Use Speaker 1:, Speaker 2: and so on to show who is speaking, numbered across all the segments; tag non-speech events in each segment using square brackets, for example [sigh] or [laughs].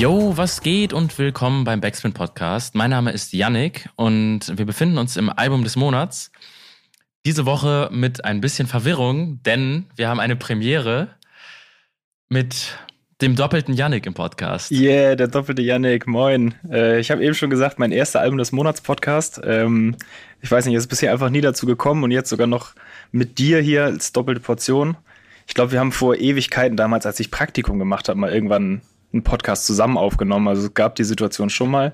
Speaker 1: Yo, was geht und willkommen beim Backspin Podcast. Mein Name ist Yannick und wir befinden uns im Album des Monats. Diese Woche mit ein bisschen Verwirrung, denn wir haben eine Premiere mit dem doppelten Yannick im Podcast.
Speaker 2: Yeah, der doppelte Yannick, moin. Äh, ich habe eben schon gesagt, mein erster Album des Monats Podcast. Ähm, ich weiß nicht, es ist bisher einfach nie dazu gekommen und jetzt sogar noch mit dir hier als doppelte Portion. Ich glaube, wir haben vor Ewigkeiten damals, als ich Praktikum gemacht habe, mal irgendwann einen Podcast zusammen aufgenommen. Also es gab die Situation schon mal.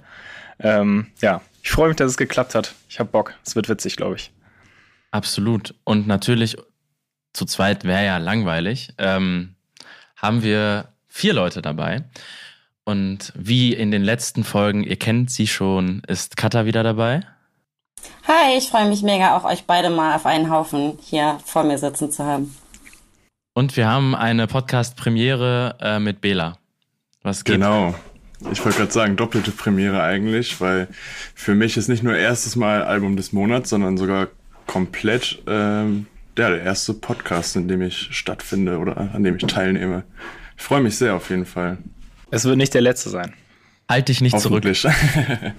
Speaker 2: Ähm, ja, ich freue mich, dass es geklappt hat. Ich habe Bock. Es wird witzig, glaube ich.
Speaker 1: Absolut. Und natürlich, zu zweit wäre ja langweilig, ähm, haben wir vier Leute dabei. Und wie in den letzten Folgen, ihr kennt sie schon, ist Katha wieder dabei.
Speaker 3: Hi, ich freue mich mega, auch euch beide mal auf einen Haufen hier vor mir sitzen zu haben.
Speaker 1: Und wir haben eine Podcast-Premiere äh, mit Bela. Was geht?
Speaker 4: Genau. Ich wollte gerade sagen, doppelte Premiere eigentlich, weil für mich ist nicht nur erstes Mal Album des Monats, sondern sogar komplett ähm, ja, der erste Podcast, in dem ich stattfinde oder an dem ich teilnehme. Ich freue mich sehr auf jeden Fall.
Speaker 2: Es wird nicht der letzte sein.
Speaker 1: Halt dich nicht zurück.
Speaker 4: Hoffentlich. [laughs]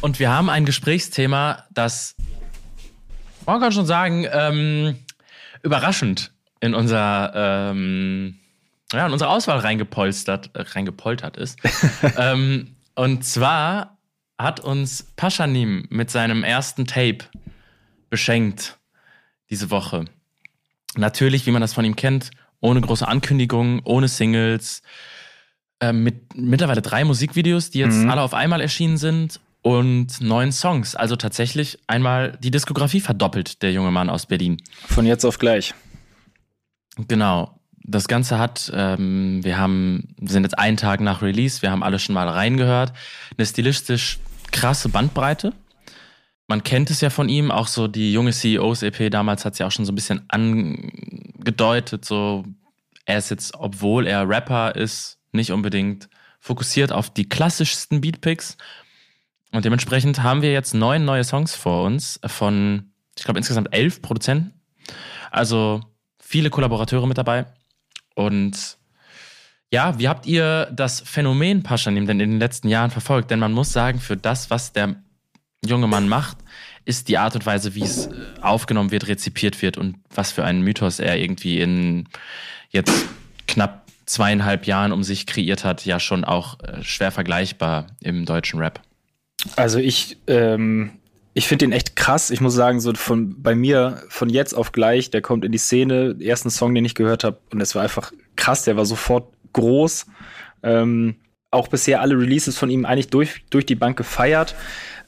Speaker 1: Und wir haben ein Gesprächsthema, das, man kann schon sagen, ähm, überraschend in unser, ähm, ja, in unsere Auswahl reingepolstert, äh, reingepoltert ist. [laughs] ähm, und zwar hat uns Paschanim mit seinem ersten Tape beschenkt diese Woche. Natürlich, wie man das von ihm kennt, ohne große Ankündigungen, ohne Singles, äh, mit mittlerweile drei Musikvideos, die jetzt
Speaker 2: Mhm.
Speaker 1: alle auf einmal erschienen sind und neun Songs. Also tatsächlich einmal die Diskografie verdoppelt, der junge Mann aus Berlin.
Speaker 2: Von jetzt auf gleich.
Speaker 1: Genau. Das Ganze hat, ähm, wir haben, wir sind jetzt einen Tag nach Release, wir haben alle schon mal reingehört. Eine stilistisch krasse Bandbreite. Man kennt es ja von ihm, auch so die junge CEOs-EP damals hat es ja auch schon so ein bisschen angedeutet, so er ist jetzt, obwohl er Rapper ist, nicht unbedingt fokussiert auf die klassischsten Beatpicks. Und dementsprechend haben wir jetzt neun neue Songs vor uns von, ich glaube, insgesamt elf Produzenten. Also viele Kollaborateure mit dabei. Und ja, wie habt ihr das Phänomen Paschanim denn in den letzten Jahren verfolgt? Denn man muss sagen, für das, was der junge Mann macht, ist die Art und Weise, wie es äh, aufgenommen wird, rezipiert wird und was für einen Mythos er irgendwie in jetzt knapp zweieinhalb Jahren um sich kreiert hat, ja schon auch äh, schwer vergleichbar im deutschen Rap.
Speaker 2: Also ich, ähm, ich finde den echt krass. Ich muss sagen, so von bei mir von jetzt auf gleich, der kommt in die Szene, ersten Song, den ich gehört habe, und es war einfach krass. Der war sofort groß. Ähm, auch bisher alle Releases von ihm eigentlich durch, durch die Bank gefeiert.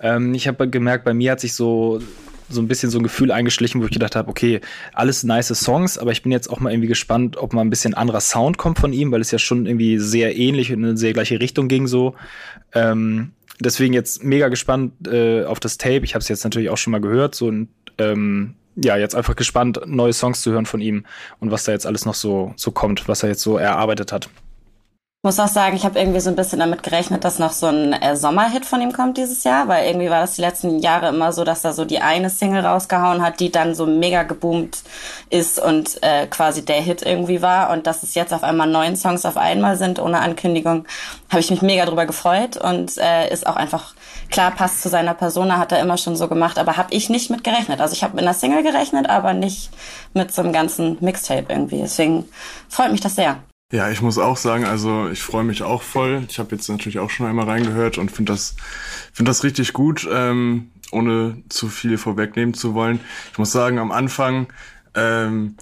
Speaker 2: Ähm, ich habe gemerkt, bei mir hat sich so so ein bisschen so ein Gefühl eingeschlichen, wo ich gedacht habe, okay, alles nice Songs, aber ich bin jetzt auch mal irgendwie gespannt, ob mal ein bisschen anderer Sound kommt von ihm, weil es ja schon irgendwie sehr ähnlich und in eine sehr gleiche Richtung ging so. Ähm, deswegen jetzt mega gespannt äh, auf das Tape. Ich habe es jetzt natürlich auch schon mal gehört, so und ähm, ja, jetzt einfach gespannt, neue Songs zu hören von ihm und was da jetzt alles noch so, so kommt, was er jetzt so erarbeitet hat.
Speaker 3: Muss auch sagen, ich habe irgendwie so ein bisschen damit gerechnet, dass noch so ein äh, Sommerhit von ihm kommt dieses Jahr, weil irgendwie war das die letzten Jahre immer so, dass er so die eine Single rausgehauen hat, die dann so mega geboomt ist und äh, quasi der Hit irgendwie war und dass es jetzt auf einmal neun Songs auf einmal sind ohne Ankündigung, habe ich mich mega drüber gefreut und äh, ist auch einfach klar passt zu seiner Persona, hat er immer schon so gemacht, aber habe ich nicht mit gerechnet. Also ich habe mit einer Single gerechnet, aber nicht mit so einem ganzen Mixtape irgendwie. Deswegen freut mich das sehr.
Speaker 4: Ja, ich muss auch sagen, also ich freue mich auch voll. Ich habe jetzt natürlich auch schon einmal reingehört und finde das, finde das richtig gut, ähm, ohne zu viel vorwegnehmen zu wollen. Ich muss sagen, am Anfang ähm,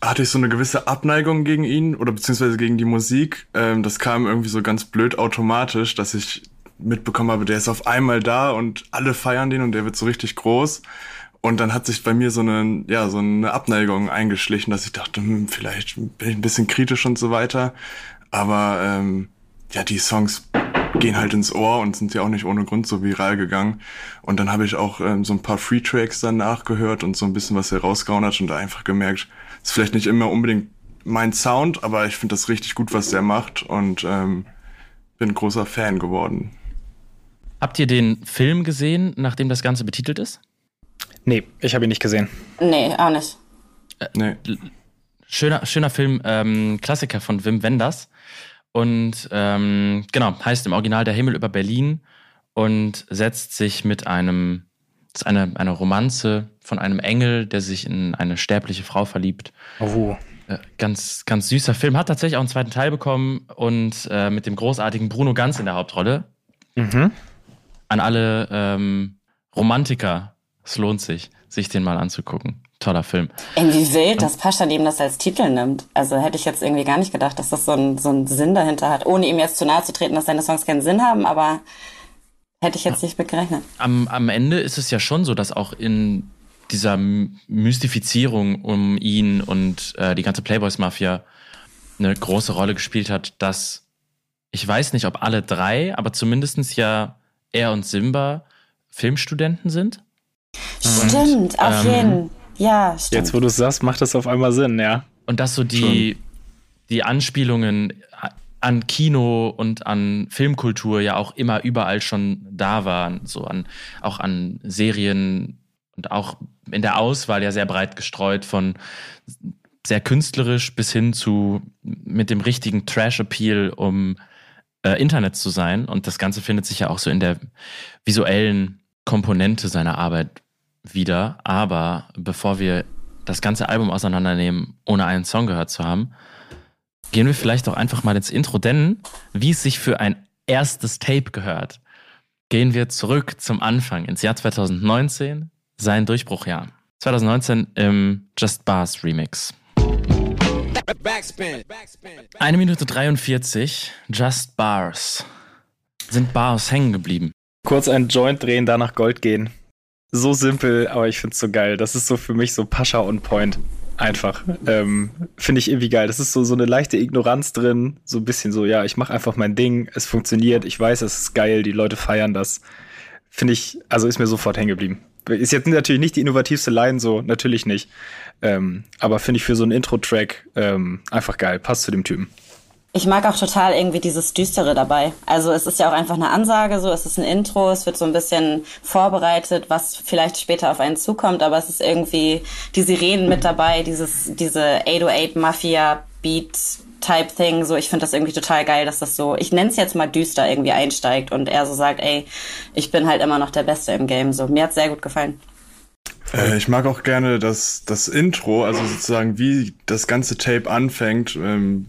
Speaker 4: hatte ich so eine gewisse Abneigung gegen ihn oder beziehungsweise gegen die Musik. Ähm, das kam irgendwie so ganz blöd automatisch, dass ich mitbekommen habe, der ist auf einmal da und alle feiern den und der wird so richtig groß. Und dann hat sich bei mir so eine, ja, so eine Abneigung eingeschlichen, dass ich dachte, hm, vielleicht bin ich ein bisschen kritisch und so weiter. Aber ähm, ja, die Songs gehen halt ins Ohr und sind ja auch nicht ohne Grund so viral gegangen. Und dann habe ich auch ähm, so ein paar Free Tracks dann nachgehört und so ein bisschen was er rausgehauen hat und da einfach gemerkt, ist vielleicht nicht immer unbedingt mein Sound, aber ich finde das richtig gut, was der macht und ähm, bin großer Fan geworden.
Speaker 1: Habt ihr den Film gesehen, nachdem das Ganze betitelt ist?
Speaker 2: Nee, ich habe ihn nicht gesehen.
Speaker 3: Nee, auch nicht.
Speaker 4: Nee.
Speaker 1: Schöner, schöner Film, ähm, Klassiker von Wim Wenders. Und ähm, genau, heißt im Original Der Himmel über Berlin und setzt sich mit einem, das ist eine, eine Romanze von einem Engel, der sich in eine sterbliche Frau verliebt.
Speaker 2: Oh.
Speaker 1: Äh, ganz, ganz süßer Film. Hat tatsächlich auch einen zweiten Teil bekommen und äh, mit dem großartigen Bruno Ganz in der Hauptrolle.
Speaker 2: Mhm.
Speaker 1: An alle ähm, Romantiker, es lohnt sich, sich den mal anzugucken. Toller Film.
Speaker 3: Irgendwie wild, dass Pascha ihm das als Titel nimmt. Also hätte ich jetzt irgendwie gar nicht gedacht, dass das so, ein, so einen Sinn dahinter hat. Ohne ihm jetzt zu nahe zu treten, dass seine Songs keinen Sinn haben, aber hätte ich jetzt nicht mitgerechnet.
Speaker 1: Am, am Ende ist es ja schon so, dass auch in dieser Mystifizierung um ihn und äh, die ganze Playboys-Mafia eine große Rolle gespielt hat, dass ich weiß nicht, ob alle drei, aber zumindestens ja er und Simba Filmstudenten sind.
Speaker 3: Stimmt, auf
Speaker 1: ähm,
Speaker 3: jeden. Ja, stimmt.
Speaker 2: Jetzt, wo du es sagst, macht das auf einmal Sinn, ja.
Speaker 1: Und dass so die, die Anspielungen an Kino und an Filmkultur ja auch immer überall schon da waren, so an, auch an Serien und auch in der Auswahl ja sehr breit gestreut von sehr künstlerisch bis hin zu mit dem richtigen Trash-Appeal, um äh, Internet zu sein. Und das Ganze findet sich ja auch so in der visuellen Komponente seiner Arbeit wieder. Aber bevor wir das ganze Album auseinandernehmen, ohne einen Song gehört zu haben, gehen wir vielleicht doch einfach mal ins Intro, denn wie es sich für ein erstes Tape gehört, gehen wir zurück zum Anfang, ins Jahr 2019, sein Durchbruchjahr. 2019 im Just Bars Remix. Eine Minute 43, Just Bars. Sind Bars hängen geblieben?
Speaker 2: Kurz einen Joint drehen, danach Gold gehen. So simpel, aber ich find's so geil. Das ist so für mich so Pascha on Point. Einfach. Ähm, Finde ich irgendwie geil. Das ist so, so eine leichte Ignoranz drin. So ein bisschen so, ja, ich mache einfach mein Ding. Es funktioniert. Ich weiß, es ist geil. Die Leute feiern das. Finde ich, also ist mir sofort hängen geblieben. Ist jetzt natürlich nicht die innovativste Line, so, natürlich nicht. Ähm, aber finde ich für so einen Intro-Track ähm, einfach geil. Passt zu dem Typen.
Speaker 3: Ich mag auch total irgendwie dieses Düstere dabei. Also es ist ja auch einfach eine Ansage, so es ist ein Intro, es wird so ein bisschen vorbereitet, was vielleicht später auf einen zukommt, aber es ist irgendwie die Sirenen mit dabei, dieses diese 808 Mafia Beat Type Thing, so ich finde das irgendwie total geil, dass das so, ich nenne es jetzt mal düster irgendwie einsteigt und er so sagt, ey, ich bin halt immer noch der Beste im Game. So mir hat's sehr gut gefallen.
Speaker 4: Äh, ich mag auch gerne das, das Intro, also sozusagen wie das ganze Tape anfängt, ähm,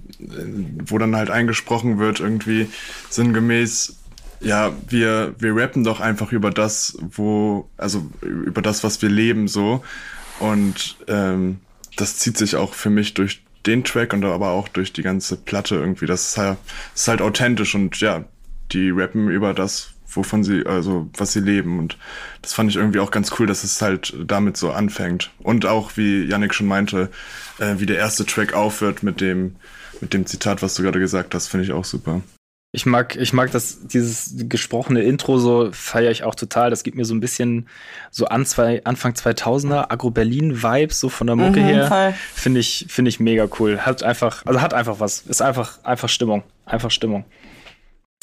Speaker 4: wo dann halt eingesprochen wird, irgendwie sinngemäß, ja, wir, wir rappen doch einfach über das, wo, also über das, was wir leben, so. Und ähm, das zieht sich auch für mich durch den Track und aber auch durch die ganze Platte irgendwie. Das ist halt, das ist halt authentisch und ja, die rappen über das, wovon sie, also was sie leben. Und das fand ich irgendwie auch ganz cool, dass es halt damit so anfängt. Und auch, wie Yannick schon meinte, äh, wie der erste Track aufhört mit dem, mit dem Zitat, was du gerade gesagt hast, finde ich auch super.
Speaker 2: Ich mag, ich mag das, dieses gesprochene Intro so, feiere ich auch total. Das gibt mir so ein bisschen so an zwei, Anfang 2000er Agro-Berlin-Vibes, so von der Mucke
Speaker 3: Mhm,
Speaker 2: her. Finde ich, finde ich mega cool. Hat einfach, also hat einfach was. Ist einfach, einfach Stimmung. Einfach Stimmung.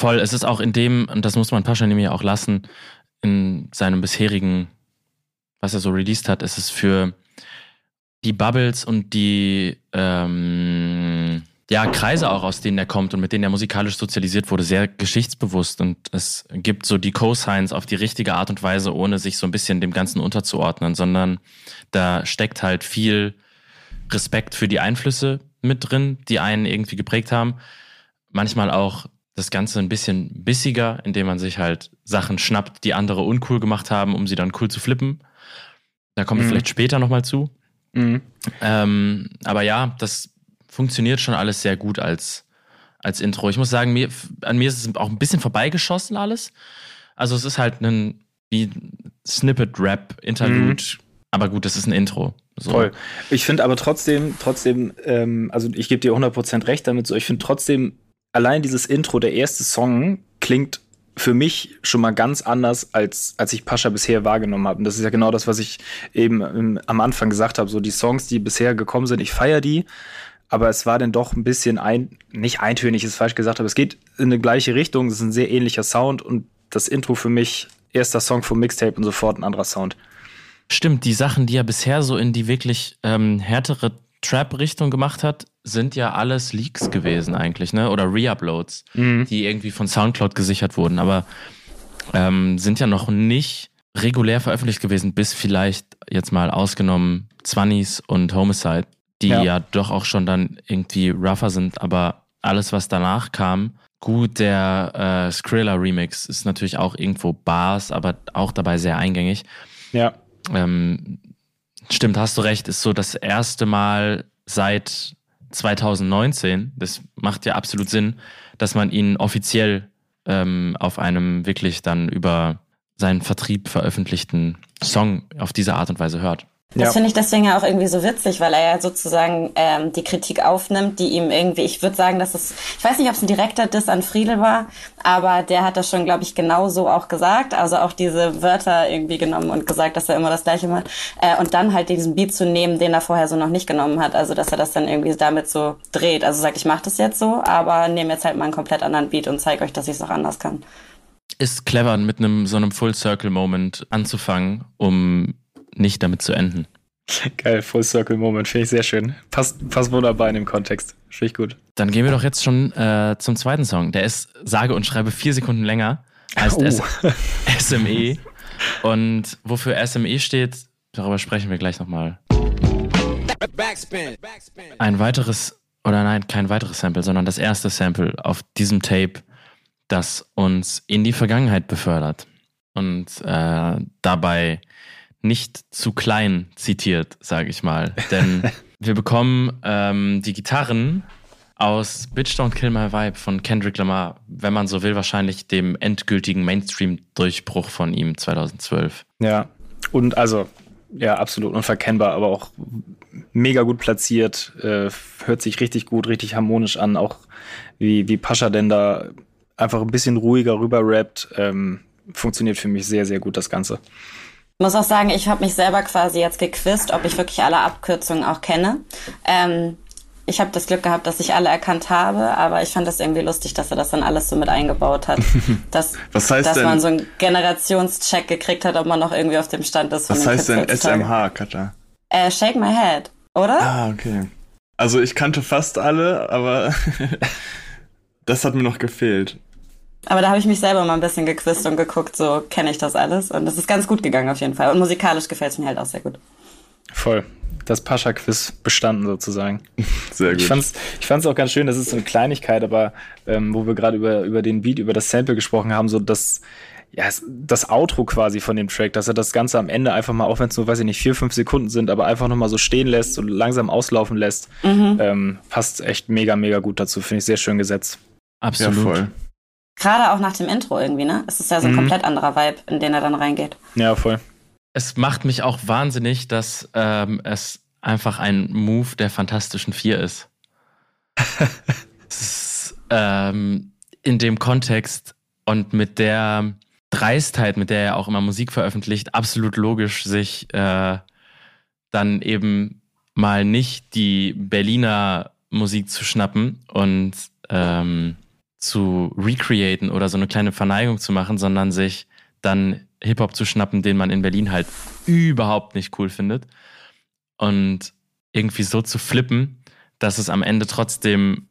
Speaker 1: Voll, es ist auch in dem, und das muss man Pascha nämlich auch lassen, in seinem bisherigen, was er so released hat, ist es für die Bubbles und die ähm, ja, Kreise auch, aus denen er kommt und mit denen er musikalisch sozialisiert wurde, sehr geschichtsbewusst und es gibt so die Cosigns auf die richtige Art und Weise, ohne sich so ein bisschen dem Ganzen unterzuordnen, sondern da steckt halt viel Respekt für die Einflüsse mit drin, die einen irgendwie geprägt haben. Manchmal auch das Ganze ein bisschen bissiger, indem man sich halt Sachen schnappt, die andere uncool gemacht haben, um sie dann cool zu flippen. Da kommen wir
Speaker 2: Mhm.
Speaker 1: vielleicht später nochmal zu.
Speaker 2: Mhm.
Speaker 1: Ähm, aber ja, das funktioniert schon alles sehr gut als, als Intro. Ich muss sagen, mir, an mir ist es auch ein bisschen vorbeigeschossen alles. Also es ist halt ein wie Snippet-Rap, Interlude. Aber gut, das ist ein Intro. So.
Speaker 2: Voll. Ich finde aber trotzdem, trotzdem, ähm, also ich gebe dir 100% recht damit so, ich finde trotzdem, allein dieses Intro, der erste Song, klingt für mich schon mal ganz anders, als, als ich Pascha bisher wahrgenommen habe. Und das ist ja genau das, was ich eben im, am Anfang gesagt habe. So die Songs, die bisher gekommen sind, ich feiere die, aber es war dann doch ein bisschen ein, nicht eintönig, ist falsch gesagt, aber es geht in eine gleiche Richtung. Es ist ein sehr ähnlicher Sound und das Intro für mich, erster Song vom Mixtape und sofort ein anderer Sound.
Speaker 1: Stimmt, die Sachen, die er bisher so in die wirklich ähm, härtere Trap-Richtung gemacht hat, sind ja alles Leaks gewesen eigentlich, ne? Oder Reuploads, mhm. die irgendwie von Soundcloud gesichert wurden, aber ähm, sind ja noch nicht regulär veröffentlicht gewesen, bis vielleicht jetzt mal ausgenommen Zwannis und Homicide, die ja. ja doch auch schon dann irgendwie rougher sind, aber alles, was danach kam, gut, der äh, Skrilla Remix ist natürlich auch irgendwo Bars, aber auch dabei sehr eingängig.
Speaker 2: Ja.
Speaker 1: Ähm, stimmt, hast du recht, ist so das erste Mal seit 2019, das macht ja absolut Sinn, dass man ihn offiziell ähm, auf einem wirklich dann über seinen Vertrieb veröffentlichten Song auf diese Art und Weise hört.
Speaker 3: Das ja. finde ich deswegen ja auch irgendwie so witzig, weil er ja sozusagen ähm, die Kritik aufnimmt, die ihm irgendwie, ich würde sagen, dass es, ich weiß nicht, ob es ein direkter Diss an Friedel war, aber der hat das schon, glaube ich, genau so auch gesagt. Also auch diese Wörter irgendwie genommen und gesagt, dass er immer das Gleiche macht. Äh, und dann halt diesen Beat zu nehmen, den er vorher so noch nicht genommen hat. Also dass er das dann irgendwie damit so dreht. Also sagt, ich mache das jetzt so, aber nehme jetzt halt mal einen komplett anderen Beat und zeige euch, dass ich es auch anders kann.
Speaker 1: Ist clever, mit einem so einem Full Circle Moment anzufangen, um nicht damit zu enden.
Speaker 2: Geil, Full Circle Moment, finde ich sehr schön. Passt, passt wunderbar in dem Kontext. Finde ich gut.
Speaker 1: Dann gehen wir doch jetzt schon äh, zum zweiten Song. Der ist sage und schreibe vier Sekunden länger. Heißt oh. SME. [laughs] Und wofür SME steht, darüber sprechen wir gleich nochmal. Ein weiteres, oder nein, kein weiteres Sample, sondern das erste Sample auf diesem Tape, das uns in die Vergangenheit befördert. Und äh, dabei nicht zu klein zitiert, sage ich mal. Denn [laughs] wir bekommen ähm, die Gitarren aus Bitch Don't Kill My Vibe von Kendrick Lamar, wenn man so will, wahrscheinlich dem endgültigen Mainstream-Durchbruch von ihm 2012.
Speaker 2: Ja, und also, ja, absolut unverkennbar, aber auch mega gut platziert, äh, hört sich richtig gut, richtig harmonisch an, auch wie, wie Pascha denn da einfach ein bisschen ruhiger rüber rappt, ähm, funktioniert für mich sehr, sehr gut das Ganze
Speaker 3: muss auch sagen, ich habe mich selber quasi jetzt gequizt, ob ich wirklich alle Abkürzungen auch kenne. Ähm, ich habe das Glück gehabt, dass ich alle erkannt habe, aber ich fand das irgendwie lustig, dass er das dann alles so mit eingebaut hat. [laughs] Dass,
Speaker 4: Was heißt
Speaker 3: dass
Speaker 4: denn?
Speaker 3: man so einen Generationscheck gekriegt hat, ob man noch irgendwie auf dem Stand ist.
Speaker 4: Von Was heißt denn SMH, Katja?
Speaker 3: Äh, Shake My Head, oder?
Speaker 4: Ah, okay. Also ich kannte fast alle, aber [laughs] das hat mir noch gefehlt.
Speaker 3: Aber da habe ich mich selber mal ein bisschen gequizt und geguckt, so kenne ich das alles. Und das ist ganz gut gegangen auf jeden Fall. Und musikalisch gefällt es mir halt auch sehr gut.
Speaker 2: Voll. Das Pascha-Quiz bestanden sozusagen. [laughs]
Speaker 4: Sehr gut.
Speaker 2: Ich fand's, ich fand's auch ganz schön, das ist so eine Kleinigkeit, aber ähm, wo wir gerade über, über den Beat, über das Sample gesprochen haben, so das, ja, das Outro quasi von dem Track, dass er das Ganze am Ende einfach mal, auch wenn es nur, weiß ich nicht, vier, fünf Sekunden sind, aber einfach nochmal so stehen lässt und langsam auslaufen lässt, mhm. ähm, passt echt mega, mega gut dazu. Finde ich sehr schön gesetzt.
Speaker 1: Absolut. Ja, voll.
Speaker 3: Gerade auch nach dem Intro irgendwie, ne? Es ist ja so ein mhm. komplett anderer Vibe, in den er dann reingeht.
Speaker 2: Ja, voll.
Speaker 1: Es macht mich auch wahnsinnig, dass ähm, es einfach ein Move der Fantastischen Vier ist. [laughs] es ist ähm, in dem Kontext und mit der Dreistheit, mit der er auch immer Musik veröffentlicht, absolut logisch, sich äh, dann eben mal nicht die Berliner Musik zu schnappen und ähm, zu recreaten oder so eine kleine Verneigung zu machen, sondern sich dann Hip-Hop zu schnappen, den man in Berlin halt überhaupt nicht cool findet. Und irgendwie so zu flippen, dass es am Ende trotzdem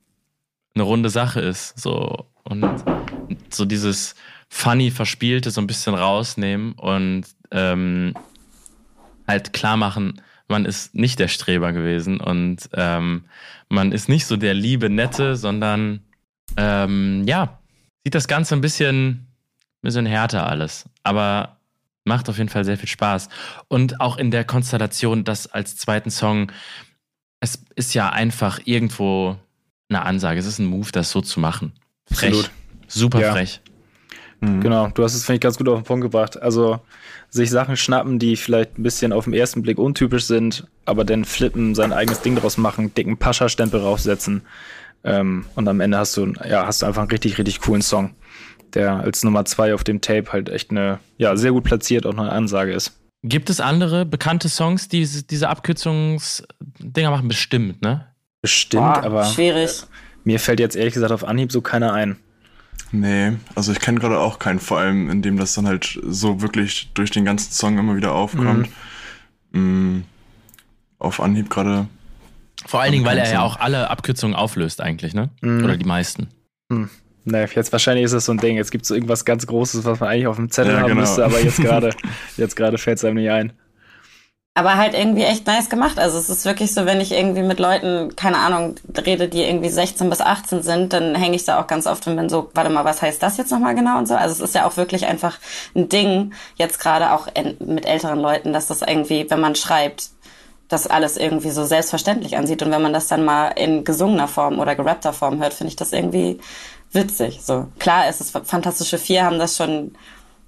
Speaker 1: eine runde Sache ist. So und so dieses funny Verspielte so ein bisschen rausnehmen und ähm, halt klar machen, man ist nicht der Streber gewesen und ähm, man ist nicht so der liebe Nette, sondern ähm, ja, sieht das Ganze ein bisschen, ein bisschen härter alles. Aber macht auf jeden Fall sehr viel Spaß. Und auch in der Konstellation, das als zweiten Song, es ist ja einfach irgendwo eine Ansage. Es ist ein Move, das so zu machen. Frech. Absolut. Super ja. frech.
Speaker 2: Mhm. Genau, du hast es, finde ich, ganz gut auf den Punkt gebracht. Also sich Sachen schnappen, die vielleicht ein bisschen auf den ersten Blick untypisch sind, aber dann flippen, sein eigenes Ding draus machen, dicken Pascha-Stempel raufsetzen. Ähm, und am Ende hast du, ja, hast du einfach einen richtig, richtig coolen Song. der als Nummer zwei auf dem Tape halt echt eine, ja, sehr gut platziert auch eine Ansage ist.
Speaker 1: Gibt es andere bekannte Songs, die diese, Abkürzungsdinger machen? Bestimmt, ne?
Speaker 2: Bestimmt,
Speaker 3: Boah,
Speaker 2: aber
Speaker 3: schwierig.
Speaker 2: mir fällt jetzt ehrlich gesagt auf Anhieb so keiner ein.
Speaker 4: Nee, also ich kenne gerade auch keinen, vor allem in dem das dann halt so wirklich durch den ganzen Song immer wieder aufkommt. Mm, auf Anhieb gerade.
Speaker 1: Vor allen Dingen, weil er ja auch alle Abkürzungen auflöst eigentlich, ne?
Speaker 2: Mhm.
Speaker 1: Oder die meisten.
Speaker 2: Ne, jetzt wahrscheinlich ist es so ein Ding. Jetzt gibt es so irgendwas ganz Großes, was man eigentlich auf dem Zettel
Speaker 4: Ja,
Speaker 2: haben
Speaker 4: genau.
Speaker 2: müsste, aber jetzt [laughs] gerade jetzt gerade fällt es einem nicht ein.
Speaker 3: Aber halt irgendwie echt nice gemacht. Also es ist wirklich so, wenn ich irgendwie mit Leuten, keine Ahnung, rede, die irgendwie 16 bis 18 sind, dann hänge ich da auch ganz oft und bin so, warte mal, was heißt das jetzt nochmal genau und so. Also es ist ja auch wirklich einfach ein Ding, jetzt gerade auch in, mit älteren Leuten, dass das irgendwie, wenn man schreibt, das alles irgendwie so selbstverständlich ansieht. Und wenn man das dann mal in gesungener Form oder gerappter Form hört, finde ich das irgendwie witzig. So klar, es ist Fantastische Vier haben das schon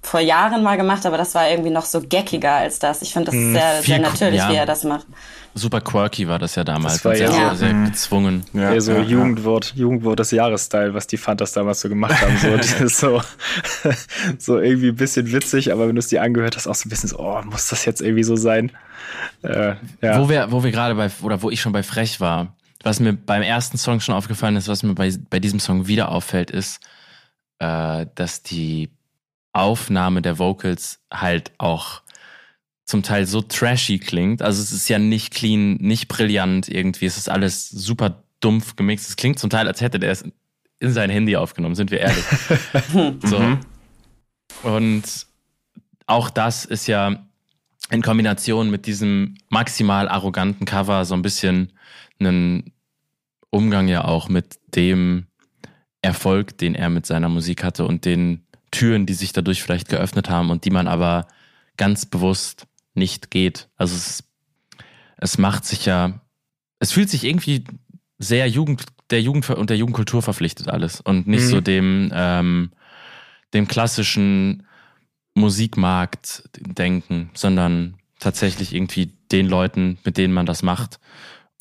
Speaker 3: vor Jahren mal gemacht, aber das war irgendwie noch so geckiger als das. Ich finde das
Speaker 2: Hm,
Speaker 3: sehr, sehr natürlich,
Speaker 1: ja.
Speaker 3: wie er das macht.
Speaker 1: Super quirky war das ja damals.
Speaker 2: Das war
Speaker 1: sehr,
Speaker 3: ja-
Speaker 1: sehr,
Speaker 2: Ja.
Speaker 1: gezwungen.
Speaker 4: Ja,
Speaker 2: Eher so
Speaker 4: ja, ja.
Speaker 2: Jugendwort, Jugendwort des Jahres-Style, was die Fantas damals so gemacht haben. So, [laughs] so, so irgendwie ein bisschen witzig, aber wenn du es dir angehört hast, auch so ein bisschen so, oh, muss das jetzt irgendwie so sein? Äh, ja.
Speaker 1: Wo wir, wo wir gerade bei, oder wo ich schon bei Frech war, was mir beim ersten Song schon aufgefallen ist, was mir bei, bei diesem Song wieder auffällt, ist, äh, dass die Aufnahme der Vocals halt auch zum Teil so trashy klingt. Also es ist ja nicht clean, nicht brillant irgendwie. Es ist alles super dumpf gemixt. Es klingt zum Teil, als hätte der es in sein Handy aufgenommen, sind wir ehrlich. [laughs] so.
Speaker 4: Mhm.
Speaker 1: Und auch das ist ja in Kombination mit diesem maximal arroganten Cover so ein bisschen ein Umgang ja auch mit dem Erfolg, den er mit seiner Musik hatte und den Türen, die sich dadurch vielleicht geöffnet haben und die man aber ganz bewusst nicht geht. Also es, es macht sich ja, es fühlt sich irgendwie sehr Jugend, der Jugend und der Jugendkultur verpflichtet alles und nicht
Speaker 2: Mhm.
Speaker 1: so dem, ähm, dem klassischen Musikmarkt denken, sondern tatsächlich irgendwie den Leuten, mit denen man das macht.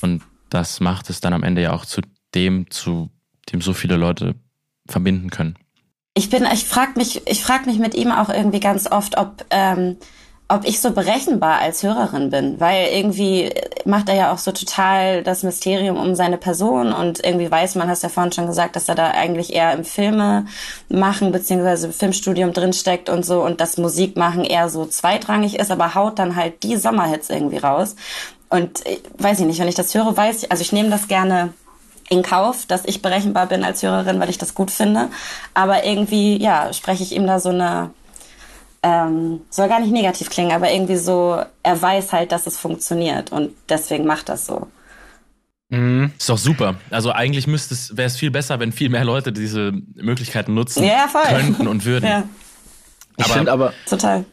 Speaker 1: Und das macht es dann am Ende ja auch zu dem, zu dem so viele Leute verbinden können.
Speaker 3: Ich bin, ich frag mich, ich frag mich mit ihm auch irgendwie ganz oft, ob, ähm, ob ich so berechenbar als Hörerin bin, weil irgendwie macht er ja auch so total das Mysterium um seine Person und irgendwie weiß man, hast ja vorhin schon gesagt, dass er da eigentlich eher im Filme machen beziehungsweise im Filmstudium drinsteckt und so und das Musikmachen eher so zweitrangig ist, aber haut dann halt die Sommerhits irgendwie raus. Und äh, weiß ich nicht, wenn ich das höre, weiß ich, also ich nehme das gerne in Kauf, dass ich berechenbar bin als Hörerin, weil ich das gut finde. Aber irgendwie, ja, spreche ich ihm da so eine, ähm, soll gar nicht negativ klingen, aber irgendwie so, er weiß halt, dass es funktioniert und deswegen macht das so.
Speaker 2: Mhm.
Speaker 1: Ist doch super. Also eigentlich müsste es, wäre es viel besser, wenn viel mehr Leute diese Möglichkeiten nutzen
Speaker 3: Ja, voll.
Speaker 1: könnten und würden. [laughs]
Speaker 3: Ja,
Speaker 2: Ich
Speaker 1: Aber-
Speaker 2: finde aber,
Speaker 3: total.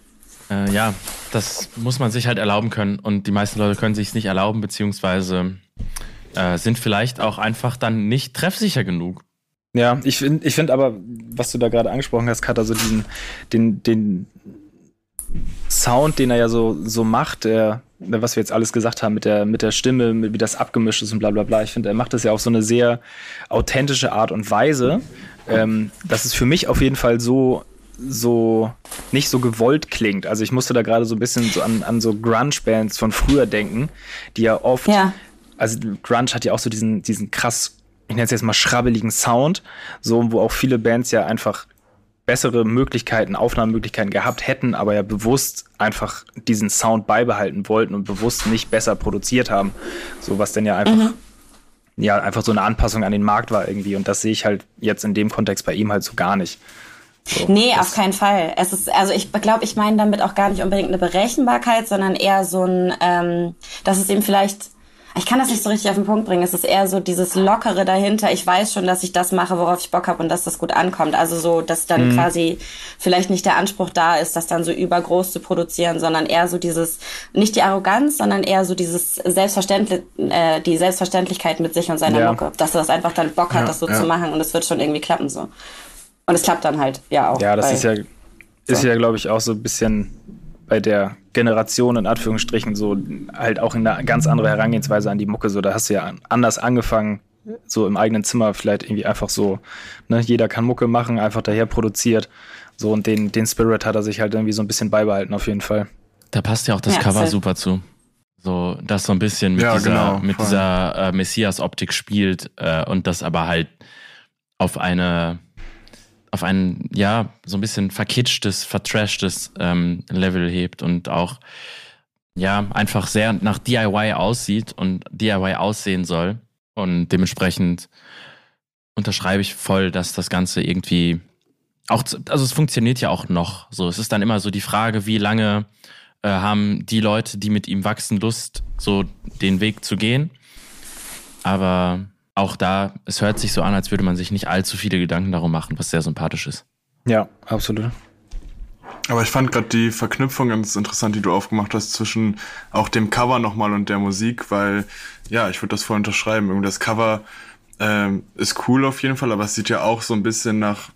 Speaker 1: Äh, ja, das muss man sich halt erlauben können und die meisten Leute können sich es nicht erlauben, beziehungsweise äh, sind vielleicht auch einfach dann nicht treffsicher genug.
Speaker 2: Ja, ich finde ich find aber, was du da gerade angesprochen hast, Kat, also diesen, den, den Sound, den er ja so, so macht, der, was wir jetzt alles gesagt haben, mit der, mit der Stimme, mit, wie das abgemischt ist und bla bla bla. Ich finde, er macht das ja auf so eine sehr authentische Art und Weise. Ähm, dass es für mich auf jeden Fall so, so nicht so gewollt klingt. Also ich musste da gerade so ein bisschen so an, an so Grunge-Bands von früher denken, die ja oft
Speaker 3: Ja.
Speaker 2: Also Grunge hat ja auch so diesen, diesen krass, ich nenne es jetzt mal schrabbeligen Sound, so wo auch viele Bands ja einfach bessere Möglichkeiten, Aufnahmemöglichkeiten gehabt hätten, aber ja bewusst einfach diesen Sound beibehalten wollten und bewusst nicht besser produziert haben. So was denn ja einfach, ja, einfach so eine Anpassung an den Markt war irgendwie. Und das sehe ich halt jetzt in dem Kontext bei ihm halt so gar nicht. So,
Speaker 3: Nee, auf keinen Fall. Es ist, also ich glaube, ich meine damit auch gar nicht unbedingt eine Berechenbarkeit, sondern eher so ein, ähm, dass es eben vielleicht, ich kann das nicht so richtig auf den Punkt bringen, es ist eher so dieses Lockere dahinter. Ich weiß schon, dass ich das mache, worauf ich Bock habe und dass das gut ankommt. Also so, dass dann quasi vielleicht nicht der Anspruch da ist, das dann so übergroß zu produzieren, sondern eher so dieses, nicht die Arroganz, sondern eher so dieses Selbstverständlich, äh, die Selbstverständlichkeit mit sich und seiner
Speaker 2: Ja.
Speaker 3: Mucke. Dass er das einfach dann Bock hat,
Speaker 4: Ja,
Speaker 3: das so
Speaker 4: ja.
Speaker 3: zu machen und es wird schon irgendwie klappen so. Und es klappt dann halt, ja auch.
Speaker 2: Ja, das ist ja, ist
Speaker 3: So.
Speaker 2: ja, glaube ich, auch so ein bisschen bei der Generation in Anführungsstrichen so halt auch in eine ganz andere Herangehensweise an die Mucke. So, da hast du ja anders angefangen, so im eigenen Zimmer vielleicht irgendwie einfach so, ne, jeder kann Mucke machen, einfach daher produziert. So, und den, den Spirit hat er sich halt irgendwie so ein bisschen beibehalten, auf jeden Fall.
Speaker 1: Da passt ja auch das
Speaker 3: Ja,
Speaker 1: Cover
Speaker 3: voll.
Speaker 1: super zu. So, das so ein bisschen mit
Speaker 4: Ja,
Speaker 1: dieser,
Speaker 4: genau,
Speaker 1: mit
Speaker 4: voll.
Speaker 1: dieser äh, Messias-Optik spielt äh, und das aber halt auf eine, auf ein, ja, so ein bisschen verkitschtes, vertrashtes ähm, Level hebt und auch, ja, einfach sehr nach DIY aussieht und DIY aussehen soll. Und dementsprechend unterschreibe ich voll, dass das Ganze irgendwie auch, also es funktioniert ja auch noch so. Es ist dann immer so die Frage, wie lange äh, haben die Leute, die mit ihm wachsen, Lust, so den Weg zu gehen. Aber auch da, es hört sich so an, als würde man sich nicht allzu viele Gedanken darum machen, was sehr sympathisch ist.
Speaker 2: Ja, absolut.
Speaker 4: Aber ich fand gerade die Verknüpfung ganz interessant, die du aufgemacht hast zwischen auch dem Cover nochmal und der Musik, weil, ja, ich würde das voll unterschreiben. Irgendwie das Cover ähm, ist cool auf jeden Fall, aber es sieht ja auch so ein bisschen nach,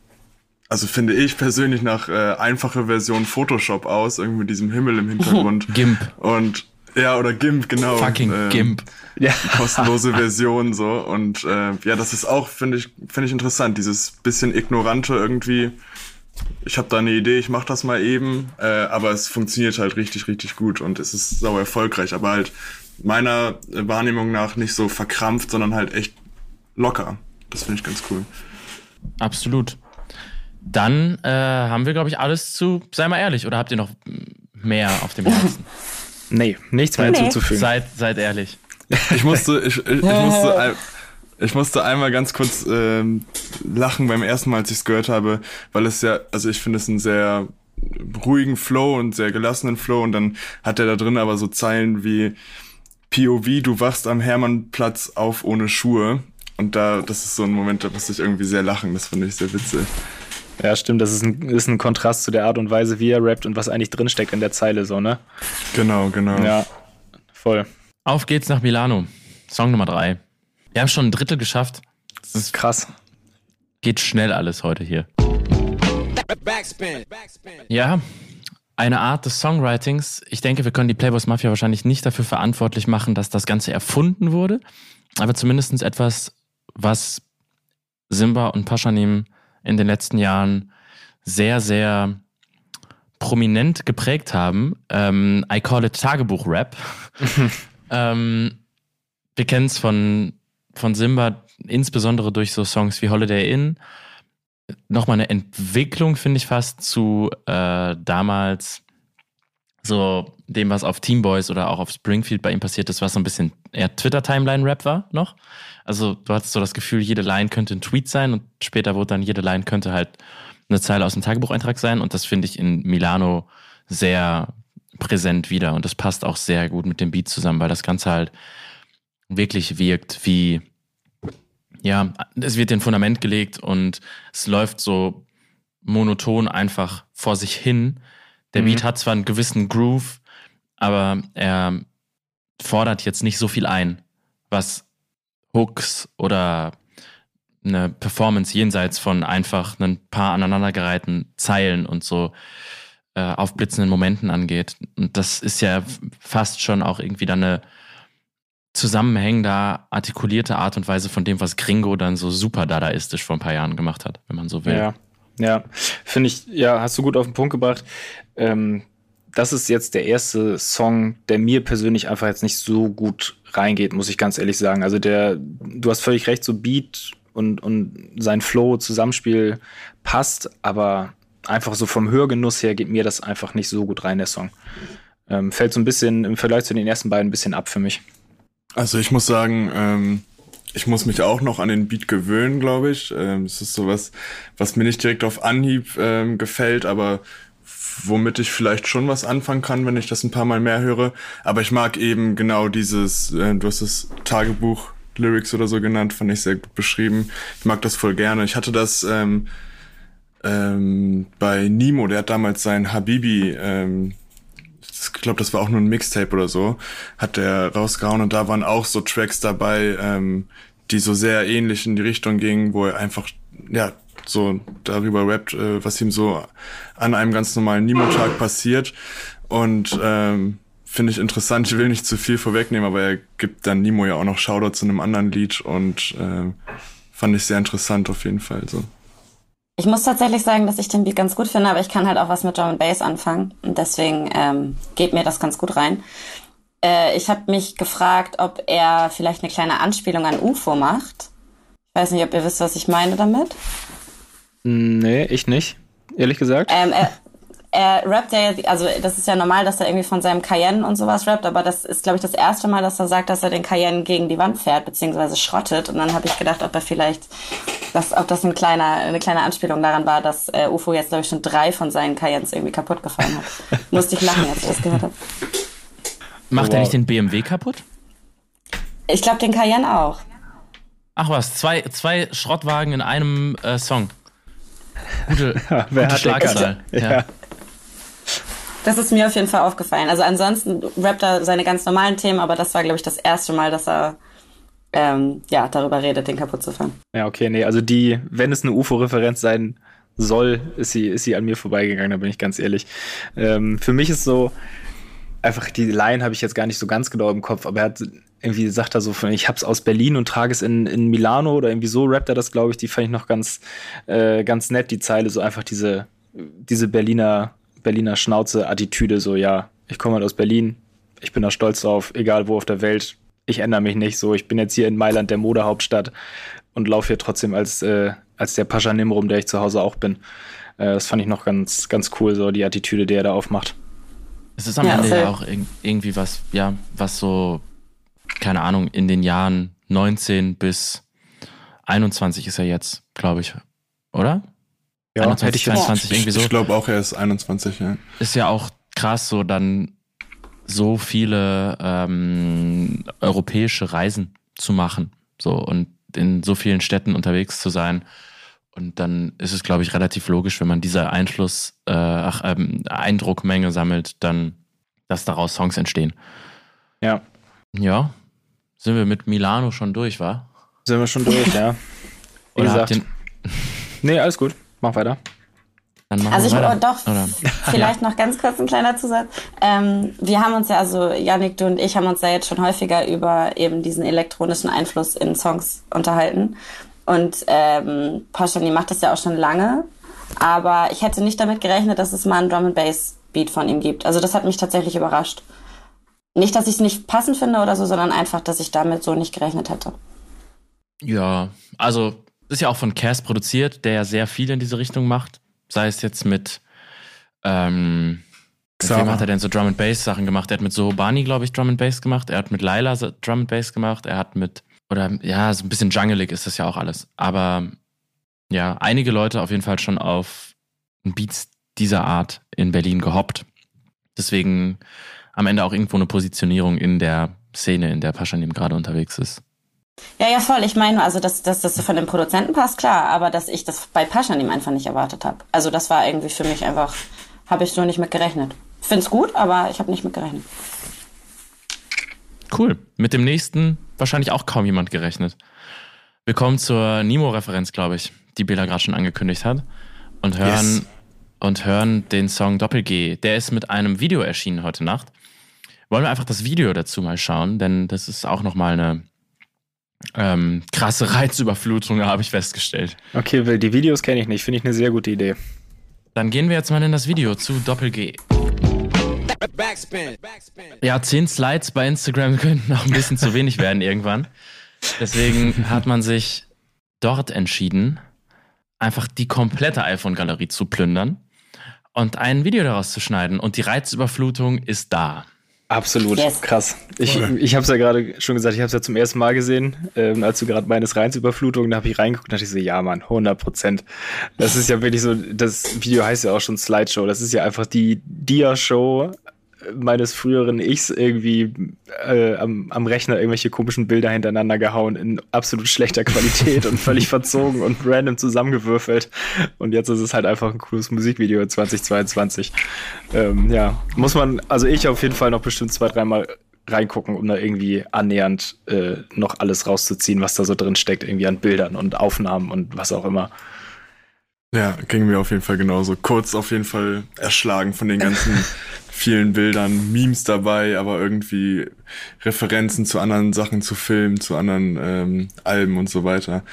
Speaker 4: also finde ich persönlich nach äh, einfache Version Photoshop aus, irgendwie mit diesem Himmel im [laughs] Hintergrund.
Speaker 1: Gimp.
Speaker 4: Und ja, oder GIMP, genau.
Speaker 1: Fucking
Speaker 4: Ähm,
Speaker 1: Gimp.
Speaker 2: Ja.
Speaker 4: kostenlose Version so und äh, ja, das ist auch finde ich finde ich interessant, dieses bisschen ignorante irgendwie. Ich habe da eine Idee, ich mache das mal eben, äh, aber es funktioniert halt richtig richtig gut und es ist sau erfolgreich, aber halt meiner Wahrnehmung nach nicht so verkrampft, sondern halt echt locker. Das finde ich ganz cool.
Speaker 1: Absolut. Dann äh, haben wir, glaube ich, alles zu, sei mal ehrlich, oder habt ihr noch mehr auf dem Herzen? [laughs]
Speaker 2: Nee, nichts mehr
Speaker 3: Nee.
Speaker 2: hinzuzufügen.
Speaker 1: seid, seid ehrlich.
Speaker 4: Ich musste, ich, ich, ich musste, ich musste einmal ganz kurz ähm, lachen beim ersten Mal, als ich es gehört habe, weil es ja, also ich finde es einen sehr ruhigen Flow und sehr gelassenen Flow und dann hat er da drin aber so Zeilen wie POV, du wachst am Hermannplatz auf ohne Schuhe und da, das ist so ein Moment, da musste ich irgendwie sehr lachen, das fand ich sehr witzig.
Speaker 2: Ja, stimmt, das ist ein, ist ein Kontrast zu der Art und Weise, wie er rappt und was eigentlich drinsteckt in der Zeile, so, ne?
Speaker 4: Genau, genau.
Speaker 2: Ja, voll.
Speaker 1: Auf geht's nach Milano. Song Nummer drei. Wir haben schon ein Drittel geschafft.
Speaker 2: Das ist krass.
Speaker 1: Geht schnell alles heute hier. Ja, eine Art des Songwritings. Ich denke, wir können die Playboys Mafia wahrscheinlich nicht dafür verantwortlich machen, dass das Ganze erfunden wurde, aber zumindest etwas, was Simba und Paschanim in den letzten Jahren sehr, sehr prominent geprägt haben. Ähm, I call it Tagebuch-Rap. [laughs] ähm, wir kennen es von, von Simba insbesondere durch so Songs wie Holiday Inn. Nochmal eine Entwicklung, finde ich fast, zu äh, damals so dem, was auf Team Boys oder auch auf Springfield bei ihm passiert ist, was so ein bisschen eher Twitter-Timeline-Rap war noch. Also du hattest so das Gefühl, jede Line könnte ein Tweet sein und später wurde dann jede Line könnte halt eine Zeile aus dem Tagebucheintrag sein und das finde ich in Milano sehr präsent wieder und das passt auch sehr gut mit dem Beat zusammen, weil das Ganze halt wirklich wirkt wie, ja, es wird den Fundament gelegt und es läuft so monoton einfach vor sich hin. Der
Speaker 2: Mhm.
Speaker 1: Beat hat zwar einen gewissen Groove, aber er fordert jetzt nicht so viel ein, was Hooks oder eine Performance jenseits von einfach ein paar aneinandergereihten Zeilen und so äh, aufblitzenden Momenten angeht. Und das ist ja fast schon auch irgendwie dann eine zusammenhängende, artikulierte Art und Weise von dem, was Gringo dann so super dadaistisch vor ein paar Jahren gemacht hat, wenn man so will.
Speaker 2: Ja, ja. Finde ich, ja, hast du gut auf den Punkt gebracht. Ähm, das ist jetzt der erste Song, der mir persönlich einfach jetzt nicht so gut reingeht, muss ich ganz ehrlich sagen. Also der, du hast völlig recht, so Beat und, und sein Flow, Zusammenspiel passt, aber einfach so vom Hörgenuss her geht mir das einfach nicht so gut rein, der Song. Ähm, fällt so ein bisschen im Vergleich zu den ersten beiden ein bisschen ab für mich.
Speaker 4: Also ich muss sagen, ähm, ich muss mich auch noch an den Beat gewöhnen, glaube ich. Ähm, es ist sowas, was mir nicht direkt auf Anhieb ähm, gefällt, aber womit ich vielleicht schon was anfangen kann, wenn ich das ein paar Mal mehr höre. Aber ich mag eben genau dieses, äh, du hast es Tagebuch Lyrics oder so genannt, fand ich sehr gut beschrieben. Ich mag das voll gerne. Ich hatte das ähm, ähm, bei Nemo, der hat damals sein Habibi ähm, ich glaube, das war auch nur ein Mixtape oder so, hat der rausgehauen und da waren auch so Tracks dabei, ähm, die so sehr ähnlich in die Richtung gingen, wo er einfach, ja, so darüber rappt, äh, was ihm so an einem ganz normalen Nemo-Tag passiert und ähm, finde ich interessant. Ich will nicht zu viel vorwegnehmen, aber er gibt dann Nemo ja auch noch Shoutout zu einem anderen Lied und äh, fand ich sehr interessant auf jeden Fall. So.
Speaker 3: Ich muss tatsächlich sagen, dass ich den Beat ganz gut finde, aber ich kann halt auch was mit Drum and Bass anfangen und deswegen ähm, geht mir das ganz gut rein. Äh, ich habe mich gefragt, ob er vielleicht eine kleine Anspielung an UFO macht. Ich weiß nicht, ob ihr wisst, was ich meine damit.
Speaker 2: Nee, ich nicht, ehrlich gesagt.
Speaker 3: Ähm, er, er rappt ja, also das ist ja normal, dass er irgendwie von seinem Cayenne und sowas rappt, aber das ist, glaube ich, das erste Mal, dass er sagt, dass er den Cayenne gegen die Wand fährt, beziehungsweise schrottet. Und dann habe ich gedacht, ob er vielleicht, dass, ob das ein kleiner, eine kleine Anspielung daran war, dass äh, UFO jetzt, glaube ich, schon drei von seinen Cayennes irgendwie kaputt gefahren hat. [laughs] Musste ich lachen, als ich das gehört habe.
Speaker 1: Macht
Speaker 2: Wow.
Speaker 1: er nicht den BMW kaputt?
Speaker 3: Ich glaube, den Cayenne auch.
Speaker 1: Ach was, zwei, zwei Schrottwagen in einem äh, Song. Gute, [laughs]
Speaker 2: Wer
Speaker 1: gute
Speaker 2: hat den
Speaker 1: Schlagzahl. Ja.
Speaker 3: Das ist mir auf jeden Fall aufgefallen. Also ansonsten rappt er seine ganz normalen Themen, aber das war, glaube ich, das erste Mal, dass er ähm, ja, darüber redet, den kaputt zu fahren.
Speaker 2: Ja, okay, nee, also die, wenn es eine UFO-Referenz sein soll, ist sie, ist sie an mir vorbeigegangen, da bin ich ganz ehrlich. Ähm, für mich ist so, einfach die Line habe ich jetzt gar nicht so ganz genau im Kopf, aber er hat irgendwie sagt er so von, ich hab's aus Berlin und trage es in, in Milano oder irgendwie so rappt er das, glaube ich, die fand ich noch ganz, äh, ganz nett, die Zeile, so einfach diese, diese Berliner, Berliner Schnauze-Attitüde, so, ja, ich komme halt aus Berlin, ich bin da stolz drauf, egal wo auf der Welt, ich ändere mich nicht so, ich bin jetzt hier in Mailand, der Modehauptstadt und laufe hier trotzdem als, äh, als der Pascha Nimrum, der ich zu Hause auch bin. Äh, das fand ich noch ganz, ganz cool, so die Attitüde, die er da aufmacht.
Speaker 1: Es ist am
Speaker 3: Ja,
Speaker 1: Ende ja auch irg- irgendwie was, ja, was so, keine Ahnung, in den Jahren 19 bis 21 ist er jetzt, glaube ich, oder? 21,
Speaker 2: hätte ich jetzt-
Speaker 1: 22, irgendwie so.
Speaker 4: Ich glaube auch, er ist 21, ja.
Speaker 1: Ist ja auch krass, so dann so viele ähm, europäische Reisen zu machen, so und in so vielen Städten unterwegs zu sein. Und dann ist es, glaube ich, relativ logisch, wenn man diese Einfluss, äh, ach, ähm, Eindruckmenge sammelt, dann, dass daraus Songs entstehen.
Speaker 2: Ja,
Speaker 1: Ja, sind wir mit Milano schon durch, wa?
Speaker 2: sind wir schon durch, ja. Wie
Speaker 1: Oder
Speaker 2: gesagt,
Speaker 1: ihr,
Speaker 2: nee, alles gut, mach weiter.
Speaker 1: dann machen
Speaker 3: Also ich
Speaker 1: wir weiter.
Speaker 3: doch,
Speaker 1: Oder?
Speaker 3: vielleicht noch ganz kurz ein kleiner Zusatz. Ähm, wir haben uns ja, also Yannick, du und ich haben uns ja jetzt schon häufiger über eben diesen elektronischen Einfluss in Songs unterhalten. Und ähm, Pauschani macht das ja auch schon lange. Aber ich hätte nicht damit gerechnet, dass es mal einen Drum and Bass Beat von ihm gibt. Also das hat mich tatsächlich überrascht. Nicht, dass ich es nicht passend finde oder so, sondern einfach, dass ich damit so nicht gerechnet hätte.
Speaker 1: Ja, also ist ja auch von Cass produziert, der ja sehr viel in diese Richtung macht. Sei es jetzt mit, ähm, mit wem hat er denn so Drum and Bass Sachen gemacht? Er hat mit Sohobani, glaube ich, Drum and Bass gemacht. Er hat mit Laila Drum and Bass gemacht. Er hat mit, oder ja, so ein bisschen jungelig ist das ja auch alles. Aber ja, einige Leute auf jeden Fall schon auf Beats dieser Art in Berlin gehoppt. Deswegen am Ende auch irgendwo eine Positionierung in der Szene, in der Paschanim gerade unterwegs ist.
Speaker 3: Ja, ja, voll. Ich meine, also, dass, dass das von den Produzenten passt, klar, aber dass ich das bei Paschanim einfach nicht erwartet habe. Also, das war irgendwie für mich einfach, habe ich so nicht mit gerechnet. Find's gut, aber ich habe nicht mit gerechnet.
Speaker 1: Cool. Mit dem nächsten wahrscheinlich auch kaum jemand gerechnet. Wir kommen zur Nemo-Referenz, glaube ich, die Bela gerade schon angekündigt hat. Und hören,
Speaker 4: Yes.
Speaker 1: und hören den Song Doppel G. Der ist mit einem Video erschienen heute Nacht. Wollen wir einfach das Video dazu mal schauen, denn das ist auch nochmal eine ähm, krasse Reizüberflutung, habe ich festgestellt.
Speaker 2: Okay, Will, die Videos kenne ich nicht, finde ich eine sehr gute Idee.
Speaker 1: Dann gehen wir jetzt mal in das Video zu Doppel G. Ja, 10 Slides bei Instagram [laughs] könnten auch ein bisschen zu wenig werden irgendwann. Deswegen hat man sich dort entschieden, einfach die komplette iPhone-Galerie zu plündern und ein Video daraus zu schneiden. Und die Reizüberflutung ist da.
Speaker 2: Absolut,
Speaker 3: Yes.
Speaker 2: krass. Ich, ich habe es ja gerade schon gesagt, ich habe es ja zum ersten Mal gesehen, ähm, als du gerade meines Reins-Überflutung, da habe ich reingeguckt und dachte ich so, ja Mann, 100 Prozent. Das ist ja wirklich so, das Video heißt ja auch schon Slideshow, das ist ja einfach die Dia-Show meines früheren Ichs irgendwie äh, am, am Rechner irgendwelche komischen Bilder hintereinander gehauen in absolut schlechter Qualität und völlig verzogen und random zusammengewürfelt. Und jetzt ist es halt einfach ein cooles Musikvideo 2022. Ähm, ja, muss man, also ich auf jeden Fall noch bestimmt zwei, dreimal reingucken, um da irgendwie annähernd äh, noch alles rauszuziehen, was da so drin steckt, irgendwie an Bildern und Aufnahmen und was auch immer.
Speaker 4: Ja, ging mir auf jeden Fall genauso. Kurz auf jeden Fall erschlagen von den ganzen [laughs] vielen Bildern, Memes dabei, aber irgendwie Referenzen zu anderen Sachen, zu Filmen, zu anderen ähm, Alben und so weiter.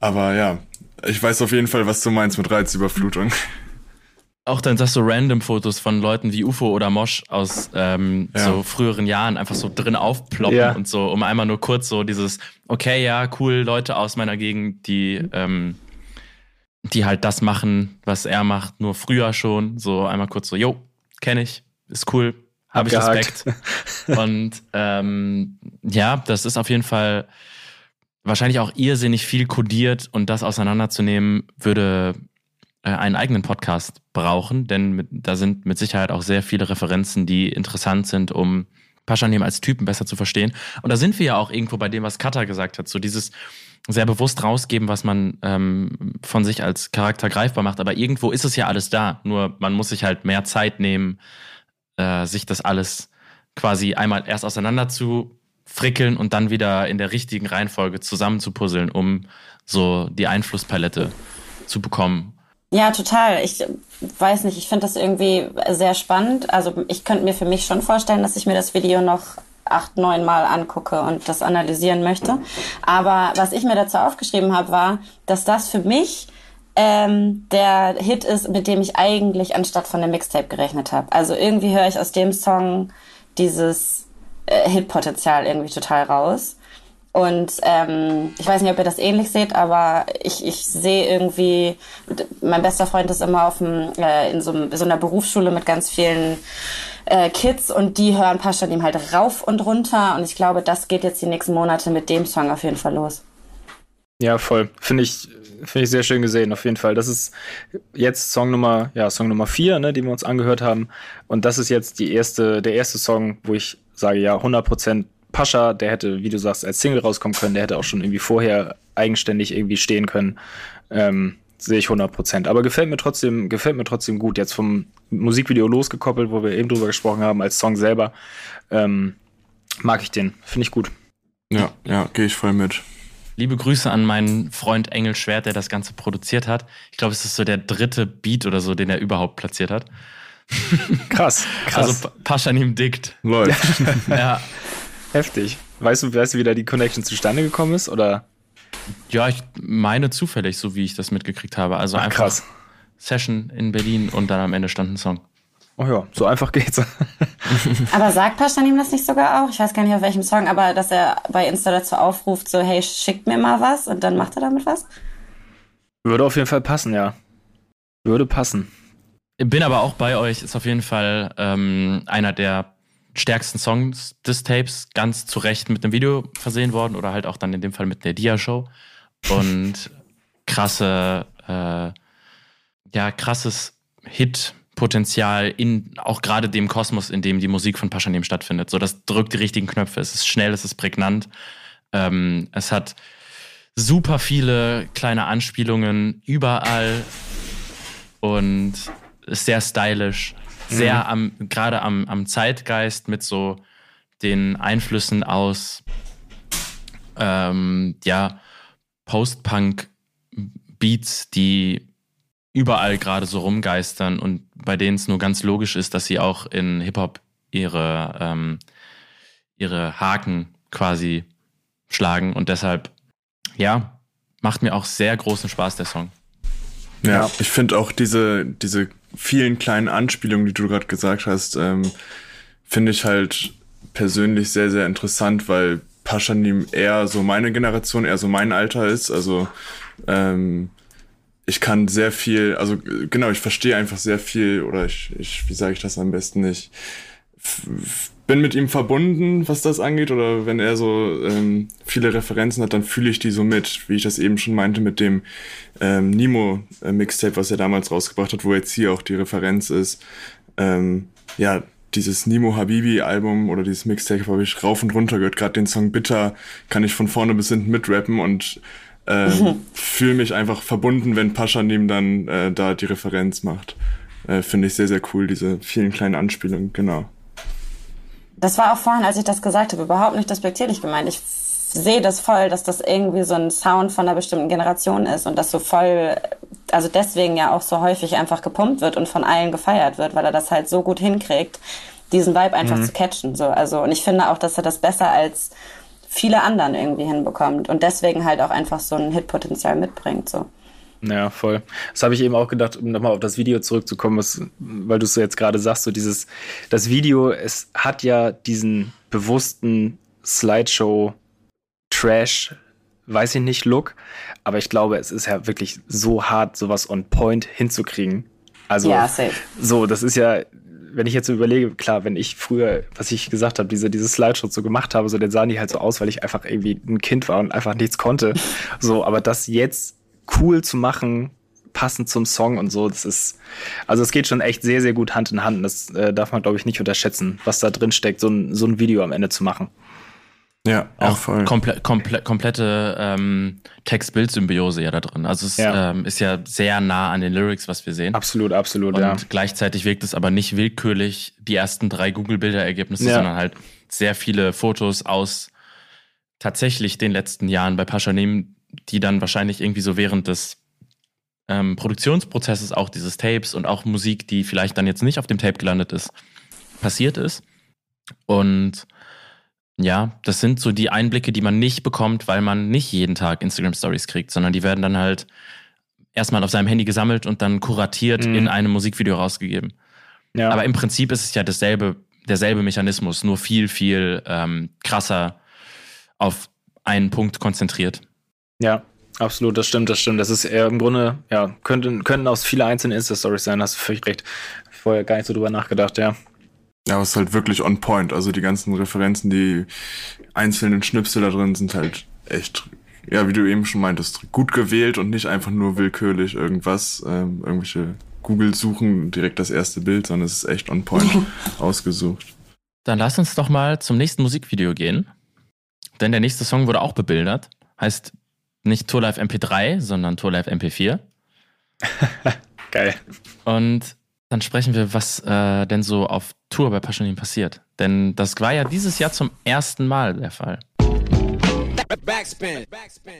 Speaker 4: Aber ja, ich weiß auf jeden Fall, was du meinst mit Reizüberflutung.
Speaker 1: Auch dann sagst du random Fotos von Leuten wie UFO oder Mosch aus ähm, ja. so früheren Jahren einfach so drin aufploppen ja. und so, um einmal nur kurz so dieses, okay, ja, cool, Leute aus meiner Gegend, die, ähm, die halt das machen, was er macht, nur früher schon. So einmal kurz so, jo, kenne ich, ist cool, habe ich Respekt. und ähm, ja, das ist auf jeden Fall wahrscheinlich auch irrsinnig viel kodiert und das auseinanderzunehmen würde äh, einen eigenen Podcast brauchen, denn mit, da sind mit Sicherheit auch sehr viele Referenzen, die interessant sind, um Paschanim als Typen besser zu verstehen. Und da sind wir ja auch irgendwo bei dem, was Kata gesagt hat, so dieses sehr bewusst rausgeben, was man ähm, von sich als Charakter greifbar macht. Aber irgendwo ist es ja alles da. Nur man muss sich halt mehr Zeit nehmen, äh, sich das alles quasi einmal erst auseinander zu frickeln und dann wieder in der richtigen Reihenfolge zusammenzupuzzeln, um so die Einflusspalette zu bekommen.
Speaker 3: Ja, total. Ich weiß nicht, ich finde das irgendwie sehr spannend. Also ich könnte mir für mich schon vorstellen, dass ich mir das Video noch acht, neun Mal angucke und das analysieren möchte. Aber was ich mir dazu aufgeschrieben habe, war, dass das für mich ähm, der Hit ist, mit dem ich eigentlich anstatt von dem Mixtape gerechnet habe. Also irgendwie höre ich aus dem Song dieses äh, Hitpotenzial irgendwie total raus. Und ähm, ich weiß nicht, ob ihr das ähnlich seht, aber ich, ich sehe irgendwie, mein bester Freund ist immer auf dem, äh, in so, so einer Berufsschule mit ganz vielen äh, Kids und die hören Paschanim halt rauf und runter. Und ich glaube, das geht jetzt die nächsten Monate mit dem Song auf jeden Fall los.
Speaker 2: Ja, voll. Finde ich, finde ich sehr schön gesehen, auf jeden Fall. Das ist jetzt Song Nummer, ja, Song Nummer vier, ne, den wir uns angehört haben. Und das ist jetzt die erste, der erste Song, wo ich sage, ja, 100 Prozent Pascha, der hätte, wie du sagst, als Single rauskommen können, der hätte auch schon irgendwie vorher eigenständig irgendwie stehen können. Ähm, sehe ich 100 Prozent. Aber gefällt mir trotzdem, gefällt mir trotzdem gut. Jetzt vom Musikvideo losgekoppelt, wo wir eben drüber gesprochen haben, als Song selber, ähm, mag ich den. Finde ich gut.
Speaker 4: Ja, ja, gehe ich voll mit.
Speaker 1: Liebe Grüße an meinen Freund Engel Schwert, der das Ganze produziert hat. Ich glaube, es ist so der dritte Beat oder so, den er überhaupt platziert hat. [laughs] [laughs]
Speaker 2: Krass, krass.
Speaker 1: Also Paschanim dickt.
Speaker 4: Läuft. [laughs]
Speaker 1: ja,
Speaker 2: Heftig. Weißt du, weißt du, wie da die Connection zustande gekommen ist? Oder?
Speaker 1: Ja, ich meine zufällig, so wie ich das mitgekriegt habe. Also Ach, einfach krass. Session in Berlin und dann am Ende stand ein Song.
Speaker 2: Oh ja, so einfach geht's. [laughs]
Speaker 3: aber sagt Pascha ihm das nicht sogar auch? Ich weiß gar nicht auf welchem Song, aber dass er bei Insta dazu aufruft, so, hey, schickt mir mal was und dann macht er damit was?
Speaker 2: Würde auf jeden Fall passen, ja. Würde passen.
Speaker 1: Bin aber auch bei euch, ist auf jeden Fall ähm, einer der stärksten Songs des Tapes ganz zu Recht mit einem Video versehen worden oder halt auch dann in dem Fall mit der Dia-Show. Und [laughs] krasse, äh, ja, krasses Hit-Potenzial in auch gerade dem Kosmos, in dem die Musik von Paschanim stattfindet. So, das drückt die richtigen Knöpfe. Es ist schnell, es ist prägnant. Ähm, es hat super viele kleine Anspielungen überall und ist sehr stylisch sehr mhm. am, gerade am, am Zeitgeist mit so den Einflüssen aus ähm, ja, Post-Punk-Beats, die überall gerade so rumgeistern und bei denen es nur ganz logisch ist, dass sie auch in Hip-Hop ihre, ähm, ihre Haken quasi schlagen und deshalb, ja, macht mir auch sehr großen Spaß der Song.
Speaker 4: Ja, ich finde auch diese, diese vielen kleinen Anspielungen, die du gerade gesagt hast, ähm, finde ich halt persönlich sehr, sehr interessant, weil Paschanim eher so meine Generation, eher so mein Alter ist. Also ähm, ich kann sehr viel, also genau, ich verstehe einfach sehr viel oder ich, ich wie sage ich das am besten nicht, bin mit ihm verbunden, was das angeht, oder wenn er so ähm, viele Referenzen hat, dann fühle ich die so mit, wie ich das eben schon meinte mit dem ähm, Nemo-Mixtape, was er damals rausgebracht hat, wo jetzt hier auch die Referenz ist. Ähm, ja, dieses Nemo Habibi-Album oder dieses Mixtape habe ich rauf und runter gehört. Gerade den Song Bitter kann ich von vorne bis hinten mitrappen und ähm, mhm. fühle mich einfach verbunden, wenn Pascha neben dann äh, da die Referenz macht. Äh, Finde ich sehr, sehr cool, diese vielen kleinen Anspielungen, genau.
Speaker 3: Das war auch vorhin, als ich das gesagt habe, überhaupt nicht respektierlich gemeint. Ich sehe das voll, dass das irgendwie so ein Sound von einer bestimmten Generation ist und das so voll, also deswegen ja auch so häufig einfach gepumpt wird und von allen gefeiert wird, weil er das halt so gut hinkriegt, diesen Vibe einfach mhm. zu catchen. So, also und ich finde auch, dass er das besser als viele anderen irgendwie hinbekommt und deswegen halt auch einfach so ein Hitpotenzial mitbringt. So.
Speaker 2: Ja, voll. Das habe ich eben auch gedacht, um nochmal auf das Video zurückzukommen, was, weil du es so jetzt gerade sagst, so dieses, das Video, es hat ja diesen bewussten Slideshow Trash, weiß ich nicht, Look, aber ich glaube, es ist ja wirklich so hart, sowas on point hinzukriegen. Also, ja, so, das ist ja, wenn ich jetzt so überlege, klar, wenn ich früher, was ich gesagt habe, diese, diese Slideshow so gemacht habe, so, dann sahen die halt so aus, weil ich einfach irgendwie ein Kind war und einfach nichts konnte. [laughs] so, aber das jetzt cool zu machen, passend zum Song und so, das ist, also es geht schon echt sehr, sehr gut Hand in Hand. Das äh, darf man, glaube ich, nicht unterschätzen, was da drin steckt, so ein, so ein Video am Ende zu machen.
Speaker 1: Ja, auch voll. Komple komple komplette ähm, Text-Bild-Symbiose ja da drin. Also es ja. Ähm, ist ja sehr nah an den Lyrics, was wir sehen.
Speaker 2: Absolut, absolut,
Speaker 1: und
Speaker 2: ja.
Speaker 1: gleichzeitig wirkt es aber nicht willkürlich die ersten drei Google-Bilder-Ergebnisse, ja. sondern halt sehr viele Fotos aus tatsächlich den letzten Jahren bei Pascha nehmen, die dann wahrscheinlich irgendwie so während des ähm, Produktionsprozesses auch dieses Tapes und auch Musik, die vielleicht dann jetzt nicht auf dem Tape gelandet ist, passiert ist. Und ja, das sind so die Einblicke, die man nicht bekommt, weil man nicht jeden Tag Instagram Stories kriegt, sondern die werden dann halt erstmal auf seinem Handy gesammelt und dann kuratiert mhm. in einem Musikvideo rausgegeben. Ja. Aber im Prinzip ist es ja dasselbe, derselbe Mechanismus, nur viel, viel ähm, krasser auf einen Punkt konzentriert.
Speaker 2: Ja, absolut, das stimmt, das stimmt. Das ist eher im Grunde, ja, könnten, könnten aus viele einzelne Insta-Stories sein, hast du völlig recht. Vorher gar nicht so drüber nachgedacht, ja.
Speaker 4: Ja, aber es ist halt wirklich on point. Also die ganzen Referenzen, die einzelnen Schnipsel da drin sind halt echt, ja, wie du eben schon meintest, gut gewählt und nicht einfach nur willkürlich irgendwas, ähm, irgendwelche Google suchen direkt das erste Bild, sondern es ist echt on point [laughs] ausgesucht.
Speaker 1: Dann lass uns doch mal zum nächsten Musikvideo gehen. Denn der nächste Song wurde auch bebildert. Heißt nicht Tour Live MP3, sondern Tour Live MP4. [laughs]
Speaker 2: Geil.
Speaker 1: Und dann sprechen wir, was äh, denn so auf Tour bei Paschanim passiert. Denn das war ja dieses Jahr zum ersten Mal der Fall.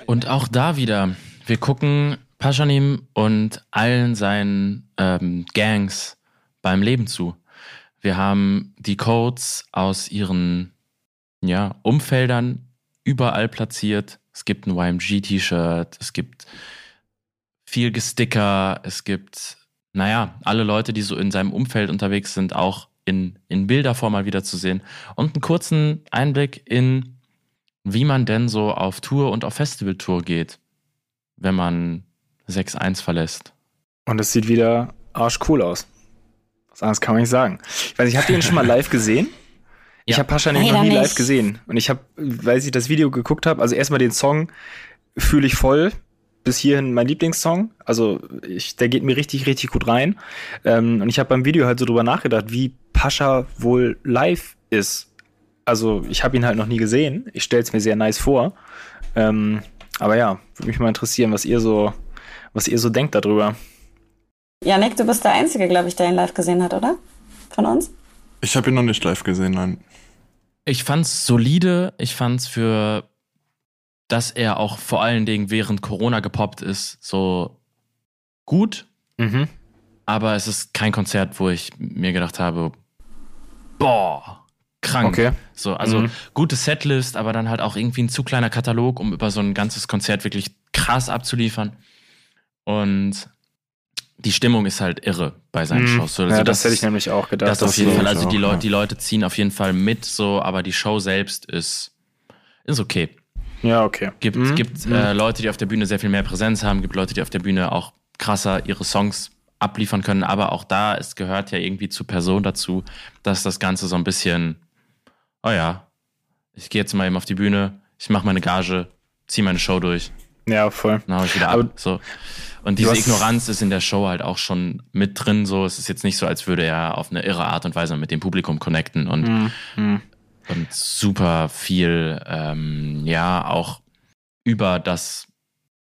Speaker 1: Und auch da wieder, wir gucken Paschanim und allen seinen ähm, Gangs beim Leben zu. Wir haben die Codes aus ihren ja, Umfeldern überall platziert. Es gibt ein YMG-T-Shirt, es gibt viel Gesticker, es gibt naja, alle Leute, die so in seinem Umfeld unterwegs sind, auch in, in Bilderform mal wieder zu sehen. Und einen kurzen Einblick in, wie man denn so auf Tour und auf Festivaltour geht, wenn man 6-1 verlässt.
Speaker 2: Und es sieht wieder arschcool aus. Was anderes kann man nicht sagen. Ich weiß nicht, habt ihr ihn schon mal live gesehen? [laughs] Ich ja. habe Pascha nämlich noch nie live gesehen. Und ich habe, weil ich das Video geguckt habe, also erstmal den Song fühle ich voll bis hierhin mein Lieblingssong. Also ich, der geht mir richtig, richtig gut rein. Ähm, und ich habe beim Video halt so drüber nachgedacht, wie Pascha wohl live ist. Also ich habe ihn halt noch nie gesehen. Ich stelle es mir sehr nice vor. Ähm, aber ja, würde mich mal interessieren, was ihr so, was ihr so denkt darüber.
Speaker 3: Janik, du bist der Einzige, glaube ich, der ihn live gesehen hat, oder? Von uns?
Speaker 4: Ich habe ihn noch nicht live gesehen, nein.
Speaker 1: Ich fand's solide. Ich fand's für dass er auch vor allen Dingen während Corona gepoppt ist, so gut. Mhm. Aber es ist kein Konzert, wo ich mir gedacht habe, boah, krank. Okay. So, also mhm. gute Setlist, aber dann halt auch irgendwie ein zu kleiner Katalog, um über so ein ganzes Konzert wirklich krass abzuliefern. Und die Stimmung ist halt irre bei seinen mhm. Shows.
Speaker 2: Also ja, das, das, hätte ich nämlich auch gedacht.
Speaker 1: Das, auf jeden Fall. Also die, Leute, die Leute ziehen auf jeden Fall mit, so, aber die Show selbst ist, ist okay.
Speaker 2: Ja, okay.
Speaker 1: Gibt, mhm. gibt äh, mhm. Leute, die auf der Bühne sehr viel mehr Präsenz haben, gibt Leute, die auf der Bühne auch krasser ihre Songs abliefern können, aber auch da, es gehört ja irgendwie zur Person dazu, dass das Ganze so ein bisschen, oh ja, ich gehe jetzt mal eben auf die Bühne, ich mache meine Gage, ziehe meine Show durch.
Speaker 2: Ja, voll.
Speaker 1: Dann hau ich wieder ab. So. Und diese Ignoranz ist in der Show halt auch schon mit drin. So, es ist jetzt nicht so, als würde er auf eine irre Art und Weise mit dem Publikum connecten und mhm und super viel, ähm, ja, auch über das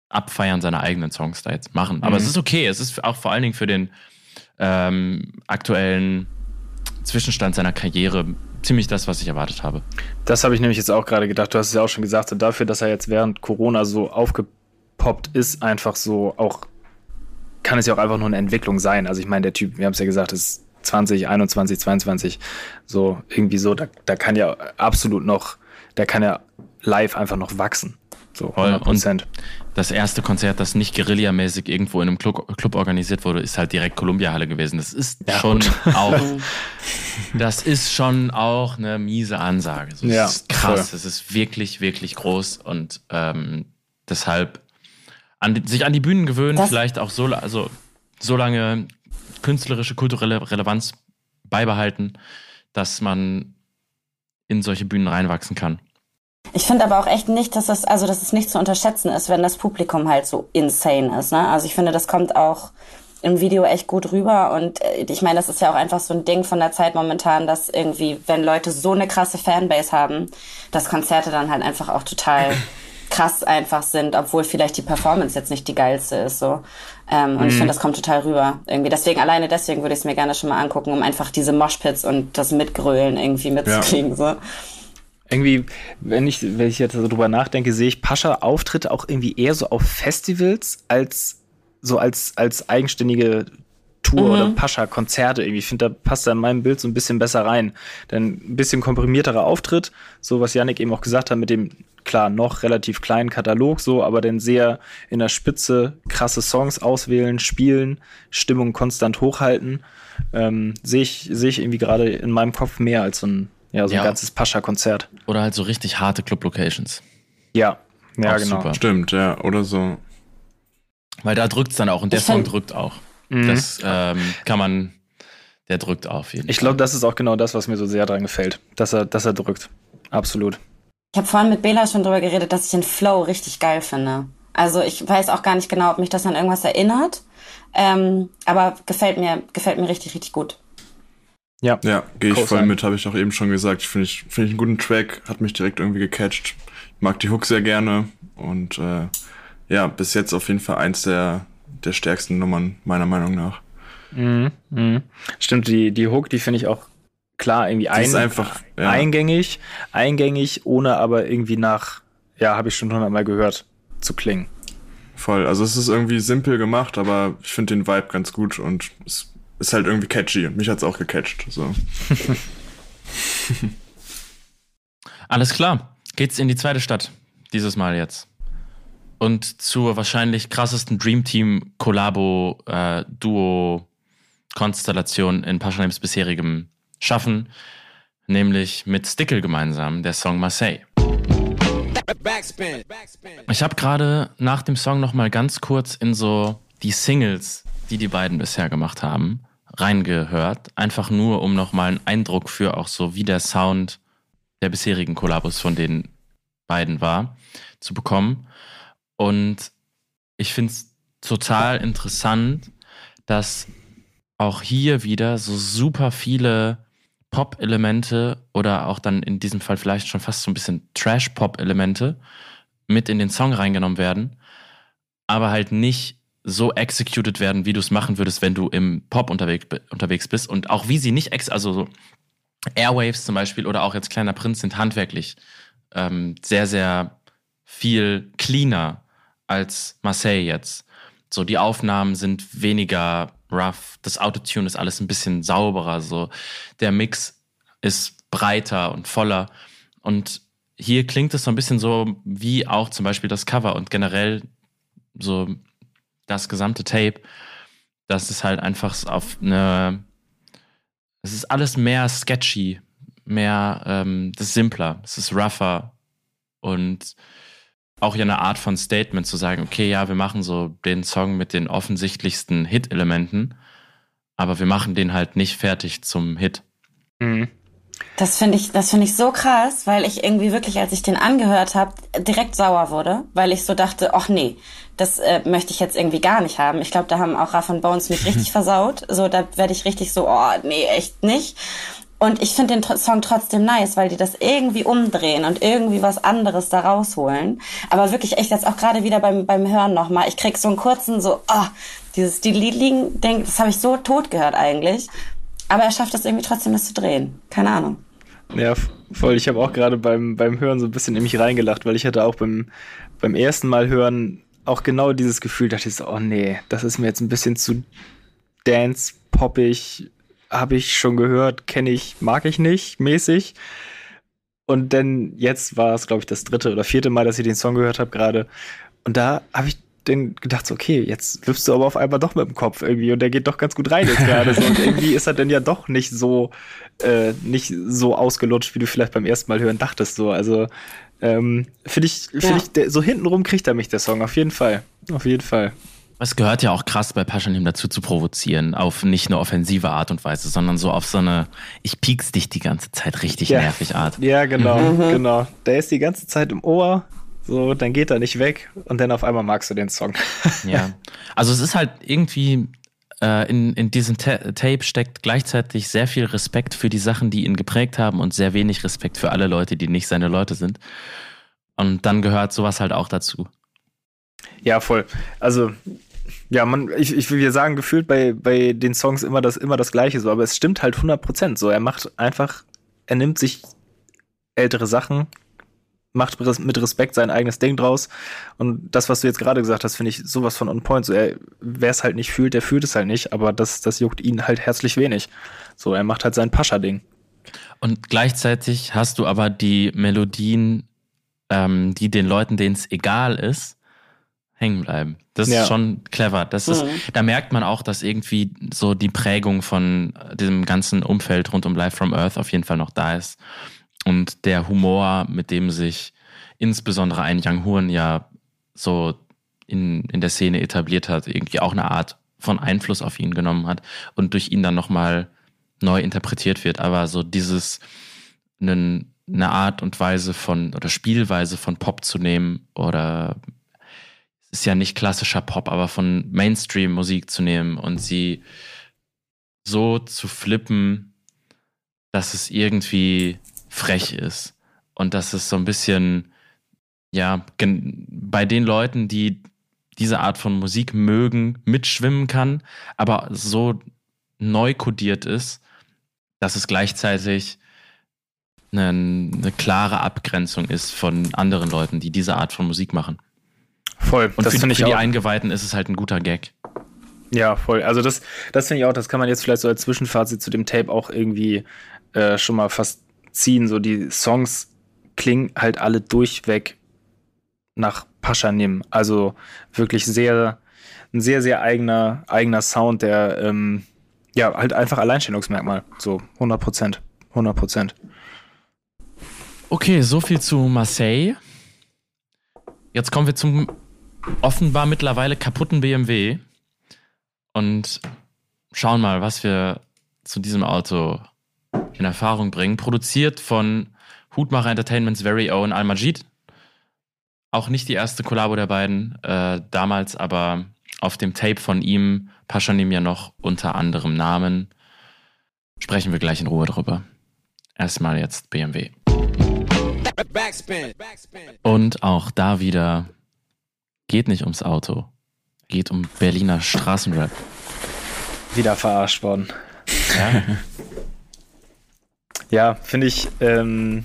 Speaker 1: Abfeiern seiner eigenen Songs da jetzt machen. Aber mhm. es ist okay. Es ist auch vor allen Dingen für den ähm, aktuellen Zwischenstand seiner Karriere ziemlich das, was ich erwartet habe.
Speaker 2: Das habe ich nämlich jetzt auch gerade gedacht. Du hast es ja auch schon gesagt. Und dafür, dass er jetzt während Corona so aufgepoppt ist, einfach so auch, kann es ja auch einfach nur eine Entwicklung sein. Also ich meine, der Typ, wir haben es ja gesagt, ist 20, 21, 22, so irgendwie so, da, da kann ja absolut noch, da kann ja live einfach noch wachsen. So 100
Speaker 1: Und das erste Konzert, das nicht guerillamäßig irgendwo in einem Club, Club organisiert wurde, ist halt direkt Columbia Halle gewesen. Das ist ja, schon [laughs] auch, das ist schon auch eine miese Ansage. So, ja, ist krass. Es ist wirklich, wirklich groß und ähm, deshalb an, sich an die Bühnen gewöhnen, das vielleicht auch so, also so lange künstlerische, kulturelle Relevanz beibehalten, dass man in solche Bühnen reinwachsen kann.
Speaker 3: Ich finde aber auch echt nicht, dass das, also dass es nicht zu unterschätzen ist, wenn das Publikum halt so insane ist. Ne? Also ich finde, das kommt auch im Video echt gut rüber und äh, ich meine, das ist ja auch einfach so ein Ding von der Zeit momentan, dass irgendwie, wenn Leute so eine krasse Fanbase haben, dass Konzerte dann halt einfach auch total krass einfach sind, obwohl vielleicht die Performance jetzt nicht die geilste ist. So. Ähm, und mhm. ich finde, das kommt total rüber. Irgendwie. Deswegen, alleine deswegen würde ich es mir gerne schon mal angucken, um einfach diese Moshpits und das Mitgrölen irgendwie mitzukriegen. Ja. So
Speaker 2: irgendwie, wenn ich, wenn ich jetzt darüber nachdenke, sehe ich Pascha-Auftritte auch irgendwie eher so auf Festivals als so als, als eigenständige Tour mhm. oder Pascha-Konzerte irgendwie. Ich finde, da passt da in meinem Bild so ein bisschen besser rein. Denn ein bisschen komprimierterer Auftritt, so was Yannick eben auch gesagt hat, mit dem, klar, noch relativ kleinen Katalog, so, aber dann sehr in der Spitze krasse Songs auswählen, spielen, Stimmung konstant hochhalten, ähm, sehe ich, sehe ich irgendwie gerade in meinem Kopf mehr als so ein ja, so ja. ein ganzes Pascha-Konzert.
Speaker 1: Oder halt so richtig harte Club-Locations.
Speaker 2: Ja, ja, auch genau. Super.
Speaker 4: Stimmt, ja, oder so.
Speaker 1: Weil da drückt es dann auch und der Song drückt auch. Mhm. Das ähm, kann man, der drückt auch auf jeden
Speaker 2: Ich glaube, das ist auch genau das, was mir so sehr dran gefällt, dass er, dass er drückt. Absolut.
Speaker 3: Ich habe vorhin mit Bela schon drüber geredet, dass ich den Flow richtig geil finde. Also ich weiß auch gar nicht genau, ob mich das an irgendwas erinnert. Ähm, aber gefällt mir, gefällt mir richtig, richtig gut.
Speaker 4: Ja, ja gehe ich voll sein. mit, habe ich auch eben schon gesagt. Finde ich, find ich einen guten Track, hat mich direkt irgendwie gecatcht. Mag die Hook sehr gerne und äh, ja, bis jetzt auf jeden Fall eins der, der stärksten Nummern, meiner Meinung nach.
Speaker 2: Mhm, mh. Stimmt, die, die Hook, die finde ich auch klar irgendwie ein, ist einfach, ja. eingängig, eingängig, ohne aber irgendwie nach, ja, habe ich schon hundertmal gehört, zu klingen.
Speaker 4: Voll, also es ist irgendwie simpel gemacht, aber ich finde den Vibe ganz gut und es ist halt irgendwie catchy. Mich hat's auch gecatcht. So. [laughs]
Speaker 1: Alles klar. Geht's in die zweite Stadt. Dieses Mal jetzt. Und zur wahrscheinlich krassesten Dream Team Kollabo äh, Duo Konstellation in Paschanems bisherigem Schaffen, nämlich mit Stickle gemeinsam, der Song Marseille. Ich habe gerade nach dem Song noch mal ganz kurz in so die Singles, die die beiden bisher gemacht haben, reingehört, einfach nur, um nochmal einen Eindruck für auch so, wie der Sound der bisherigen Kollabos von den beiden war, zu bekommen. Und ich finde es total interessant, dass auch hier wieder so super viele Pop-Elemente oder auch dann in diesem Fall vielleicht schon fast so ein bisschen Trash-Pop-Elemente mit in den Song reingenommen werden, aber halt nicht so executed werden, wie du es machen würdest, wenn du im Pop unterwegs, unterwegs bist. Und auch wie sie nicht, ex also so Airwaves zum Beispiel oder auch jetzt Kleiner Prinz sind handwerklich ähm, sehr, sehr viel cleaner als Marseille jetzt. So, die Aufnahmen sind weniger rough, das Autotune ist alles ein bisschen sauberer, so. Der Mix ist breiter und voller. Und hier klingt es so ein bisschen so wie auch zum Beispiel das Cover und generell so das gesamte Tape, das ist halt einfach auf eine. Es ist alles mehr sketchy, mehr, ähm, das ist simpler, es ist rougher und auch ja eine Art von Statement zu sagen, okay, ja, wir machen so den Song mit den offensichtlichsten Hit-Elementen, aber wir machen den halt nicht fertig zum Hit.
Speaker 3: Mhm. Das finde ich, das finde ich so krass, weil ich irgendwie wirklich, als ich den angehört habe, direkt sauer wurde, weil ich so dachte, ach nee, das äh, möchte ich jetzt irgendwie gar nicht haben. Ich glaube, da haben auch Raff und Bones mich richtig [laughs] versaut. So, da werde ich richtig so, oh nee, echt nicht. Und ich finde den Song trotzdem nice, weil die das irgendwie umdrehen und irgendwie was anderes da rausholen. Aber wirklich echt jetzt auch gerade wieder beim, beim Hören nochmal. Ich krieg so einen kurzen so, oh, dieses, die Liedling, denk, das habe ich so tot gehört eigentlich. Aber er schafft es irgendwie trotzdem, das zu drehen. Keine Ahnung.
Speaker 2: Ja, voll. Ich habe auch gerade beim, beim Hören so ein bisschen in mich reingelacht, weil ich hatte auch beim, beim ersten Mal hören auch genau dieses Gefühl, dachte ich so, oh nee, das ist mir jetzt ein bisschen zu dance-poppig, habe ich schon gehört, kenne ich, mag ich nicht, mäßig. Und dann jetzt war es, glaube ich, das dritte oder vierte Mal, dass ich den Song gehört habe gerade. Und da habe ich dann gedacht, so, okay, jetzt wirfst du aber auf einmal doch mit dem Kopf irgendwie und der geht doch ganz gut rein jetzt gerade. So. Und [laughs] irgendwie ist er dann ja doch nicht so, äh, nicht so ausgelutscht, wie du vielleicht beim ersten Mal hören dachtest. So. Also ähm, finde ich, find ja. ich der, so hintenrum kriegt er mich, der Song, auf jeden Fall. Auf jeden Fall.
Speaker 1: Es gehört ja auch krass bei Paschanim dazu zu provozieren, auf nicht eine offensive Art und Weise, sondern so auf so eine, ich piek's dich die ganze Zeit richtig
Speaker 2: ja.
Speaker 1: nervig Art.
Speaker 2: Ja, genau, mhm. genau. Der ist die ganze Zeit im Ohr, so, dann geht er nicht weg und dann auf einmal magst du den Song. [laughs]
Speaker 1: ja. Also es ist halt irgendwie, äh, in, in diesem Ta Tape steckt gleichzeitig sehr viel Respekt für die Sachen, die ihn geprägt haben und sehr wenig Respekt für alle Leute, die nicht seine Leute sind. Und dann gehört sowas halt auch dazu.
Speaker 2: Ja, voll. Also ja, man, ich, ich will sagen, gefühlt bei, bei den Songs immer das, immer das Gleiche so, aber es stimmt halt 100% so. Er macht einfach, er nimmt sich ältere Sachen, macht mit Respekt sein eigenes Ding draus. Und das, was du jetzt gerade gesagt hast, finde ich sowas von on point. So, wer es halt nicht fühlt, der fühlt es halt nicht, aber das, das juckt ihn halt herzlich wenig. So, er macht halt sein Pascha-Ding.
Speaker 1: Und gleichzeitig hast du aber die Melodien, ähm, die den Leuten, denen es egal ist, hängen bleiben. Das ja. ist schon clever. Das ist, mhm. da merkt man auch, dass irgendwie so die Prägung von diesem ganzen Umfeld rund um Life from Earth auf jeden Fall noch da ist. Und der Humor, mit dem sich insbesondere ein Young Horn ja so in, in der Szene etabliert hat, irgendwie auch eine Art von Einfluss auf ihn genommen hat und durch ihn dann nochmal neu interpretiert wird. Aber so dieses, einen, eine Art und Weise von oder Spielweise von Pop zu nehmen oder ist ja nicht klassischer Pop, aber von Mainstream-Musik zu nehmen und sie so zu flippen, dass es irgendwie frech ist und dass es so ein bisschen, ja, bei den Leuten, die diese Art von Musik mögen, mitschwimmen kann, aber so neu kodiert ist, dass es gleichzeitig eine, eine klare Abgrenzung ist von anderen Leuten, die diese Art von Musik machen.
Speaker 2: Voll.
Speaker 1: Und das für, für die Eingeweihten ist es halt ein guter Gag.
Speaker 2: Ja, voll. Also das, das finde ich auch, das kann man jetzt vielleicht so als Zwischenfazit zu dem Tape auch irgendwie äh, schon mal fast ziehen. So die Songs klingen halt alle durchweg nach Paschanim. Also wirklich sehr, ein sehr, sehr eigener, eigener Sound, der ähm, ja halt einfach Alleinstellungsmerkmal. So 100 Prozent. 100 Prozent.
Speaker 1: Okay, so viel zu Marseille. Jetzt kommen wir zum offenbar mittlerweile kaputten BMW und schauen mal, was wir zu diesem Auto in Erfahrung bringen. Produziert von Hutmacher Entertainments Very Own Al-Majid. Auch nicht die erste Kollabo der beiden, äh, damals aber auf dem Tape von ihm, Paschanim ja noch unter anderem Namen. Sprechen wir gleich in Ruhe drüber. Erstmal jetzt BMW. Und auch da wieder Geht nicht ums Auto. Geht um Berliner Straßenrap.
Speaker 2: Wieder verarscht worden. Ja, [laughs] ja finde ich ähm,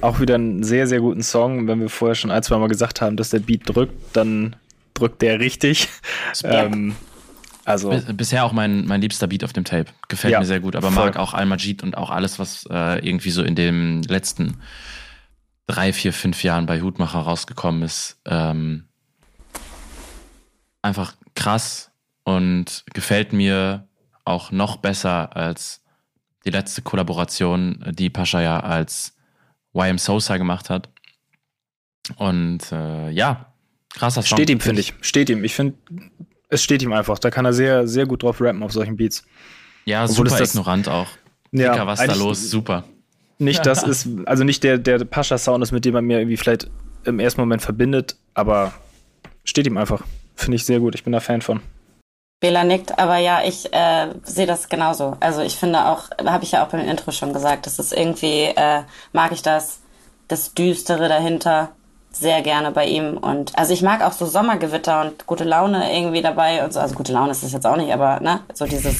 Speaker 2: auch wieder einen sehr, sehr guten Song. Wenn wir vorher schon ein, zwei Mal gesagt haben, dass der Beat drückt, dann drückt der richtig. ähm,
Speaker 1: also bisher auch mein, mein liebster Beat auf dem Tape. Gefällt ja, mir sehr gut, aber voll. mag auch Al-Majid und auch alles, was äh, irgendwie so in den letzten drei, vier, fünf Jahren bei Hutmacher rausgekommen ist. Ähm, einfach krass und gefällt mir auch noch besser als die letzte Kollaboration, die Pascha ja als YM Sosa gemacht hat. Und äh, ja, krasser
Speaker 2: Song. Steht ihm, finde ich. Steht ihm. Ich finde, es steht ihm einfach. Da kann er sehr, sehr gut drauf rappen auf solchen Beats.
Speaker 1: Ja, Obwohl super ignorant auch. Ja, Dicker, was da los? Super.
Speaker 2: Nicht das ist, [laughs] also nicht der, der Pascha-Sound ist, mit dem man mir irgendwie vielleicht im ersten Moment verbindet, aber steht ihm einfach. Finde ich sehr gut. Ich bin da Fan von.
Speaker 3: Bela nickt, aber ja, ich äh, sehe das genauso. Also ich finde auch, habe ich ja auch beim Intro schon gesagt, das ist irgendwie, äh, mag ich das, das Düstere dahinter sehr gerne bei ihm. Und also ich mag auch so Sommergewitter und gute Laune irgendwie dabei und so. Also gute Laune ist es jetzt auch nicht, aber ne, so dieses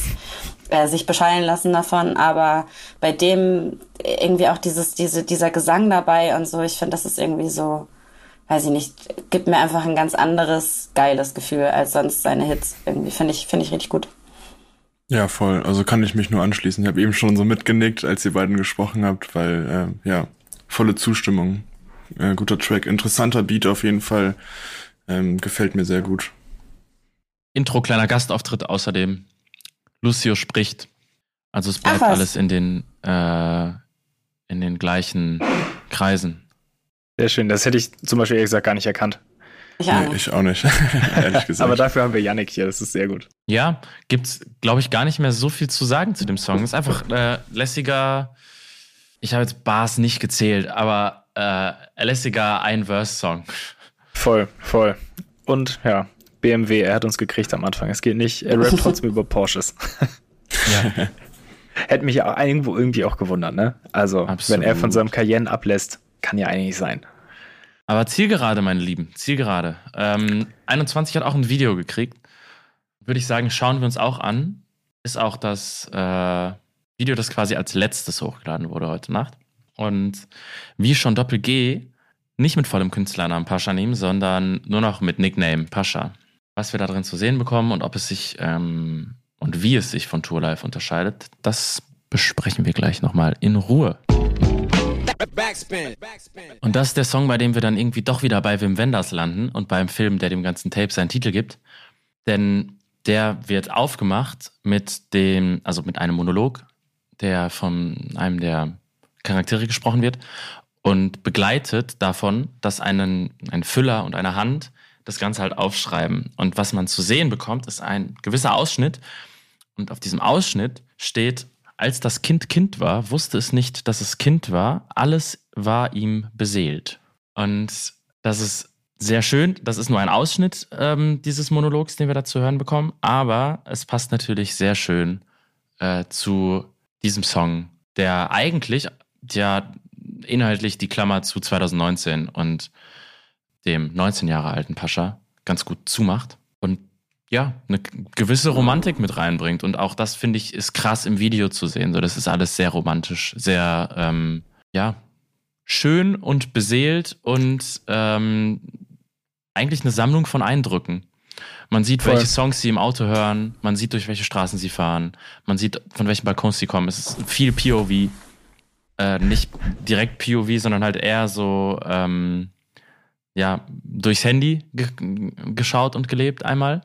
Speaker 3: äh, sich beschallen lassen davon, aber bei dem irgendwie auch dieses, diese, dieser Gesang dabei und so, ich finde, das ist irgendwie so, weiß ich nicht, gibt mir einfach ein ganz anderes, geiles Gefühl als sonst seine Hits. Irgendwie finde ich, finde ich richtig gut.
Speaker 4: Ja, voll. Also kann ich mich nur anschließen. Ich habe eben schon so mitgenickt, als ihr beiden gesprochen habt, weil, äh, ja, volle Zustimmung. Äh, guter Track, interessanter Beat auf jeden Fall. Ähm, gefällt mir sehr gut.
Speaker 1: Intro, kleiner Gastauftritt außerdem. Lucio spricht. Also es bleibt alles in den, äh, in den gleichen Kreisen.
Speaker 2: Sehr schön. Das hätte ich zum Beispiel ehrlich gesagt gar nicht erkannt.
Speaker 3: Ich auch
Speaker 4: Nee,
Speaker 3: nicht.
Speaker 4: ich auch nicht, [laughs] ehrlich [laughs] gesagt.
Speaker 2: Aber dafür haben wir Yannick hier. Das ist sehr gut.
Speaker 1: Ja, gibt's, glaube ich, gar nicht mehr so viel zu sagen zu dem Song. Ist einfach äh, lässiger. Ich habe jetzt Bars nicht gezählt, aber äh, lässiger Ein-Verse-Song.
Speaker 2: Voll, voll. Und ja, BMW, er hat uns gekriegt am Anfang. Es geht nicht. Er rappt [laughs] trotzdem über Porsches.
Speaker 1: Ja.
Speaker 2: Hätte mich ja irgendwo irgendwie auch gewundert, ne? Also,
Speaker 1: Absolut.
Speaker 2: wenn er von seinem Cayenne ablässt, kann ja eigentlich sein.
Speaker 1: Aber Zielgerade, meine Lieben, Zielgerade. Ähm, 21 hat auch ein Video gekriegt. Würde ich sagen, schauen wir uns auch an. Ist auch das äh, Video, das quasi als letztes hochgeladen wurde heute Nacht. Und wie schon Doppel G, nicht mit vollem Künstlernamen Pascha nehmen, sondern nur noch mit Nickname Pascha. Was wir da drin zu sehen bekommen und ob es sich ähm, und wie es sich von Tour Life unterscheidet, das besprechen wir gleich nochmal in Ruhe. Und das ist der Song, bei dem wir dann irgendwie doch wieder bei Wim Wenders landen und beim Film, der dem ganzen Tape seinen Titel gibt. Denn der wird aufgemacht mit dem, also mit einem Monolog, der von einem der Charaktere gesprochen wird und begleitet davon, dass einen, ein Füller und eine Hand das Ganze halt aufschreiben. Und was man zu sehen bekommt, ist ein gewisser Ausschnitt. Und auf diesem Ausschnitt steht, als das Kind Kind war, wusste es nicht, dass es Kind war. Alles war ihm beseelt. Und das ist sehr schön. Das ist nur ein Ausschnitt ähm, dieses Monologs, den wir da zu hören bekommen. Aber es passt natürlich sehr schön äh, zu diesem Song, der eigentlich ja inhaltlich die Klammer zu 2019 und dem 19 Jahre alten Pascha ganz gut zumacht und ja, eine gewisse Romantik mit reinbringt. Und auch das, finde ich, ist krass im Video zu sehen. So, das ist alles sehr romantisch, sehr, ähm, ja, schön und beseelt und ähm, eigentlich eine Sammlung von Eindrücken. Man sieht,
Speaker 2: Voll.
Speaker 1: welche Songs sie im Auto hören, man sieht, durch welche Straßen sie fahren, man sieht, von welchen Balkons sie kommen. Es ist viel POV. Äh, nicht direkt POV, sondern halt eher so, ähm, ja, durchs Handy ge geschaut und gelebt einmal.